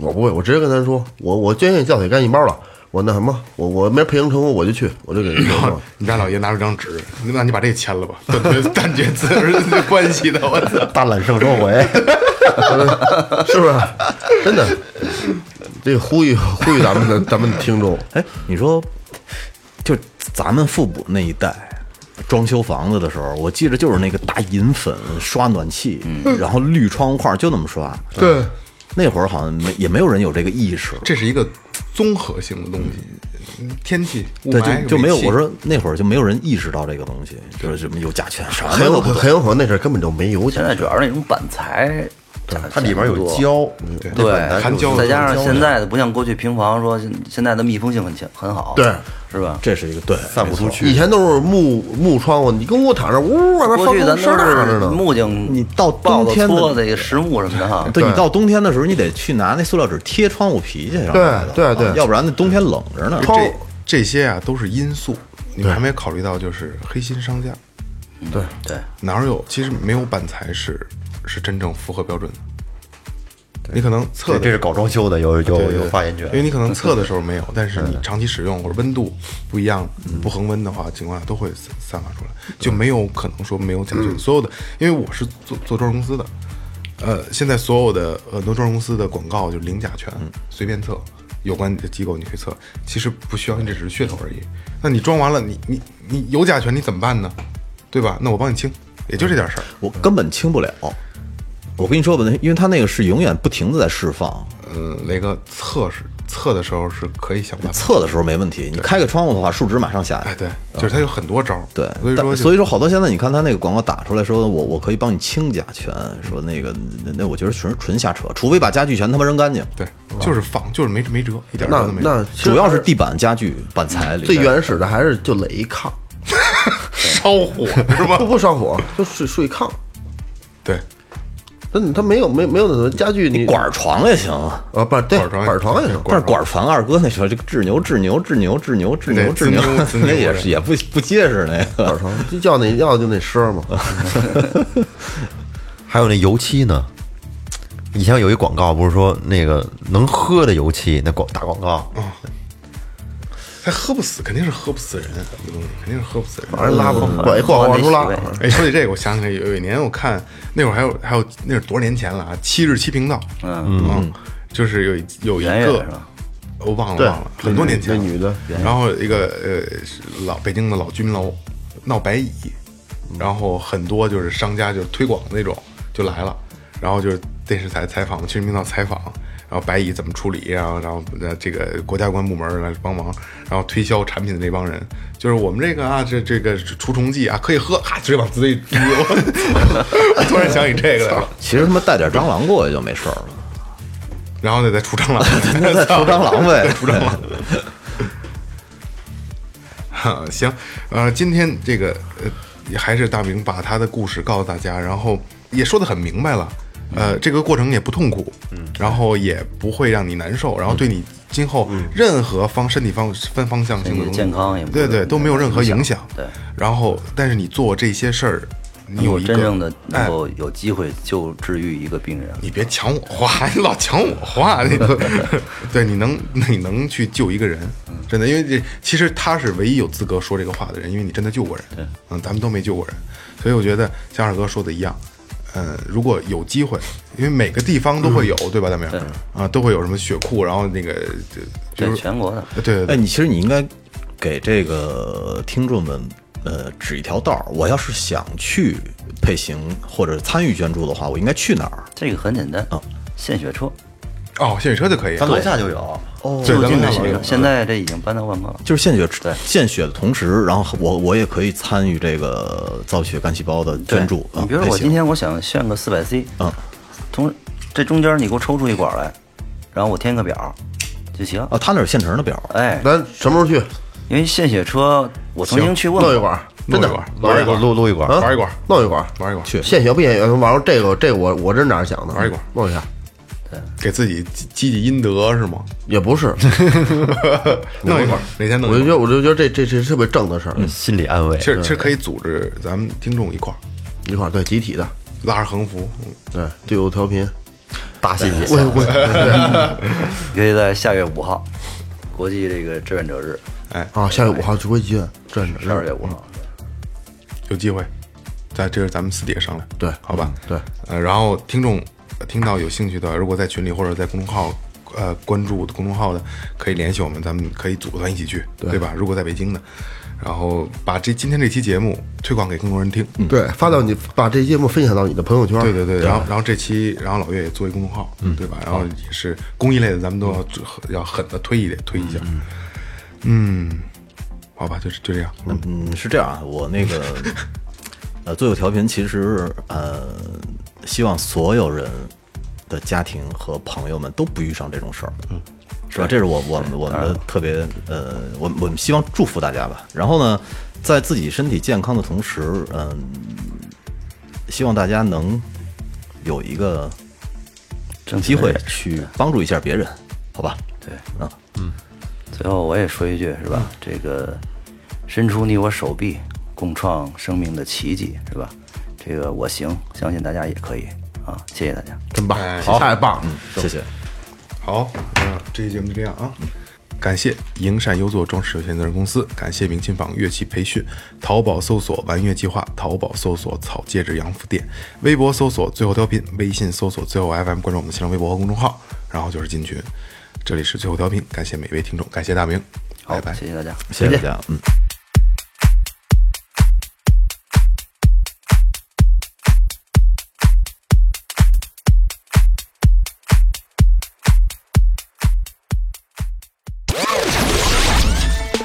Speaker 2: 我不会，我直接跟他说，我我捐献教铁干细胞了，我那什么，我我没培养成功我就去，我就给人说。
Speaker 1: 你家 老爷拿出张纸，那你把这个签了吧，断绝断绝自儿子关系的，我操！
Speaker 2: 大揽胜收回，是不是？真的，这呼吁呼吁咱们的咱们的听众，
Speaker 5: 哎，你说，就咱们父母那一代装修房子的时候，我记得就是那个大银粉刷暖气，然后绿窗户块就那么刷。
Speaker 2: 对，
Speaker 5: 那会儿好像没也没有人有这个意识，
Speaker 1: 这是一个综合性的东西，天气、雾
Speaker 5: 对，
Speaker 1: 霾、
Speaker 5: 就就没有。我说那会儿就没有人意识到这个东西，就是什么有甲醛啥
Speaker 2: 很有
Speaker 5: 的都不懂。
Speaker 2: 很有可能那阵儿根本就没有
Speaker 4: 现在主要是那种板材，
Speaker 8: 它里边有胶，
Speaker 4: 对，
Speaker 1: 含胶
Speaker 4: 再加上现在的不像过去平房说现现在的密封性很强很好，
Speaker 2: 对，
Speaker 4: 是吧？
Speaker 5: 这是一个对，
Speaker 8: 散不出去。
Speaker 2: 以前都是木木窗户，你跟我躺着，呜，外边风
Speaker 4: 去咱都是
Speaker 2: 扇着呢。
Speaker 4: 木匠，
Speaker 5: 你到冬天的
Speaker 4: 搓的个实木什么的。哈，
Speaker 5: 对你到冬天的时候，你得去拿那塑料纸贴窗户皮去，让
Speaker 2: 对对对。
Speaker 5: 啊要不然那冬天冷着呢。
Speaker 2: 窗
Speaker 1: 这这些啊都是因素，你们还没考虑到就是黑心商家，
Speaker 2: 对，
Speaker 4: 对，
Speaker 1: 哪儿有？其实没有板材是是真正符合标准的。你可能测
Speaker 8: 这这是搞装修的，有有有发言权
Speaker 1: 因。为你可能测的时候没有，但是你长期使用或者温度不一样、不恒温的话，情况下都会散散发出来，就没有可能说没有甲醛。所有的，因为我是做做装饰公司的，呃，现在所有的很多装饰公司的广告就零甲醛，随便测，有关的机构你去测，其实不需要，你这只是噱头而已。那你装完了，你你你有甲醛你怎么办呢？对吧？那我帮你清，也就这点事儿。
Speaker 5: 我根本清不了。我跟你说吧，那因为它那个是永远不停的在释放，
Speaker 1: 呃，雷哥测试测的时候是可以想办法。
Speaker 5: 测的时候没问题。你开个窗户的话，数值马上下
Speaker 1: 哎，
Speaker 5: 来。
Speaker 1: 对，就是它有很多招儿。
Speaker 5: 对，
Speaker 1: 所以说就
Speaker 5: 但所以说好多现在你看他那个广告打出来说，我我可以帮你清甲醛，说那个那那我觉得纯纯瞎扯，除非把家具全他妈扔干净。
Speaker 1: 对，就是仿，就是没没辙，一点
Speaker 2: 那
Speaker 1: 辙都没有。
Speaker 2: 那
Speaker 5: 主要是地板、家具、板材里
Speaker 2: 最原始的还是就垒一炕，
Speaker 1: 烧火是吧
Speaker 2: 不？不烧火，就睡睡炕。
Speaker 1: 对，
Speaker 2: 那你他没有没没有那种家具，你
Speaker 5: 管床也行，
Speaker 2: 啊不是对
Speaker 1: 管床
Speaker 2: 也行，
Speaker 5: 但是管儿床二哥那时候这个治牛治牛治牛治牛治牛
Speaker 1: 对
Speaker 5: 治 牛那也是也不不结实那个。
Speaker 2: 管床就叫那要就那声嘛。
Speaker 8: 还有那油漆呢，以前有一广告，不是说那个能喝的油漆，那广打广告，
Speaker 1: 还喝不死，肯定是喝不死人，这东西肯定是喝不死人。
Speaker 2: 反正拉不往往往出拉，
Speaker 1: 哎，说起这个，我想起来有有一年我看那会儿还有还有那是多少年前了啊？七日七频道，
Speaker 4: 嗯
Speaker 1: 嗯，就是有有一个？我忘了忘了，很多年前
Speaker 2: 那女的
Speaker 1: 然后一个呃老北京的老居民楼闹白蚁，然后很多就是商家就是推广的那种就来了，然后就是电视台采访，去频道采访，然后白蚁怎么处理，然后然后呃这个国家有关部门来帮忙，然后推销产品的那帮人，就是我们这个啊这这个除虫剂啊可以喝，哈直接往嘴里滴，我我突然想起这个来了，
Speaker 5: 其实他妈带点蟑螂过去就没事了，
Speaker 1: 然后再再除蟑螂，
Speaker 5: 再除蟑螂呗
Speaker 1: 再除蟑螂。哈，行，呃，今天这个呃，还是大明把他的故事告诉大家，然后也说的很明白了，呃，这个过程也不痛苦，嗯，然后也不会让你难受，然后对你今后任何方身体方分方向性的东西，
Speaker 4: 健康也不
Speaker 1: 对对都没有任何影
Speaker 4: 影
Speaker 1: 响
Speaker 4: 响，对，
Speaker 1: 然后但是你做这些事儿，你有一个
Speaker 4: 真正的
Speaker 1: 哎
Speaker 4: 能够有机会救治愈一个病人，
Speaker 1: 你别抢我话，你老抢我话，你对，你能 你能去救一个人，真的，因为这其实他是唯一有资格说这个话的人，因为你真的救过人，嗯，咱们都没救过人，所以我觉得像二哥说的一样，嗯，如果有机会，因为每个地方都会有，对吧，大明？啊，都会有什么血库，然后那个就比如
Speaker 4: 对全国的，
Speaker 1: 对，对对哎，
Speaker 5: 你其实你应该给这个听众们呃指一条道儿。我要是想去配型或者参与捐助的话，我应该去哪儿？
Speaker 4: 这个很简单
Speaker 5: 啊，
Speaker 4: 献血车，
Speaker 1: 哦，献血车就可以，
Speaker 8: 咱楼下就有。
Speaker 5: 哦
Speaker 1: 对，
Speaker 4: 就
Speaker 1: 咱
Speaker 4: 近的献血车，
Speaker 1: 们那个
Speaker 4: 现在这已经搬到万科了。
Speaker 5: 就是献血
Speaker 4: 对
Speaker 5: 献血的同时，然后我我也可以参与这个造血干细胞的捐助。啊
Speaker 4: 你比如说我今天我想献个四百 C，
Speaker 5: 嗯，
Speaker 4: 从这中间你给我抽出一管来，然后我填个表就行。
Speaker 5: 啊，他那儿有现成的表，
Speaker 4: 哎，
Speaker 2: 咱什么时候去？
Speaker 4: 因为献血车我曾经去问过，
Speaker 2: 弄一管，真的
Speaker 1: 弄一管玩一管
Speaker 8: 录录一管，
Speaker 2: 啊
Speaker 1: 玩一管，
Speaker 2: 弄一管，
Speaker 1: 玩一管，
Speaker 5: 去
Speaker 2: 献血不献血？完了，这个这个我我真这哪想的，
Speaker 1: 玩一管
Speaker 2: 弄一下。
Speaker 1: 给自己积积积阴德是吗？
Speaker 2: 也不是，
Speaker 1: 弄一块儿，哪天弄？
Speaker 2: 我就觉得我就觉得这这这是特别正的事儿，
Speaker 8: 心理安慰
Speaker 1: 其。实其实可以组织咱们听众一块儿
Speaker 2: 一块儿对集体的，
Speaker 1: 拉着横幅，嗯
Speaker 2: 对队友调频，
Speaker 8: 大信息，
Speaker 2: 我我
Speaker 4: 可以在下月五号，国际这个志愿者日，
Speaker 2: 啊，下月五号指挥集，真
Speaker 4: 十二月五号。
Speaker 1: 有机会，在这是咱们私底下商量，
Speaker 2: 对
Speaker 1: 好吧？
Speaker 2: 对，
Speaker 1: 呃，然后听众呃听到有兴趣的，如果在群里或者在公众号。呃，关注公众号的可以联系我们，咱们可以组团一起去，对吧？如果在北京的，然后把这今天这期节目推广给更多人听，
Speaker 2: 对，发到你把这节目分享到你的朋友圈，
Speaker 1: 对对对，然后然后这期，然后老岳也做一公众号，嗯对吧？然后也是公益类的，咱们都要要狠的推一点，推一下。嗯，好吧，就是就这样。嗯，
Speaker 5: 嗯，是这样啊，我那个 呃，最后调频其实呃，希望所有人的家庭和朋友们都不遇上这种事儿，嗯，是吧？这是我我们我们的特别呃，我我们希望祝福大家吧。然后呢，在自己身体健康的同时，嗯、希望大家能有一个机会去帮助一下别人，好吧？
Speaker 4: 对，
Speaker 5: 嗯，
Speaker 4: 最后我也说一句，是吧？这个伸出你我手臂，共创生命的奇迹，是吧？这个我行，相信大家也可以啊！谢谢大家。
Speaker 2: 真棒
Speaker 1: 哎，
Speaker 2: 太棒嗯，
Speaker 5: 谢谢。
Speaker 1: 好，那这期节目就这样啊。感谢营善优作装饰有限责任公司，感谢明琴坊乐器培训，淘宝搜索“玩乐计划”，淘宝搜索“草戒指洋服店”，微博搜索“最后调频”，微信搜索“最后 FM”，关注我们的新浪微博和公众号，然后就是进群。这里是最后调频，感谢每位听众，感谢大明，
Speaker 4: 好
Speaker 1: 拜，拜。
Speaker 4: 谢谢大家，
Speaker 5: 谢谢大家，嗯。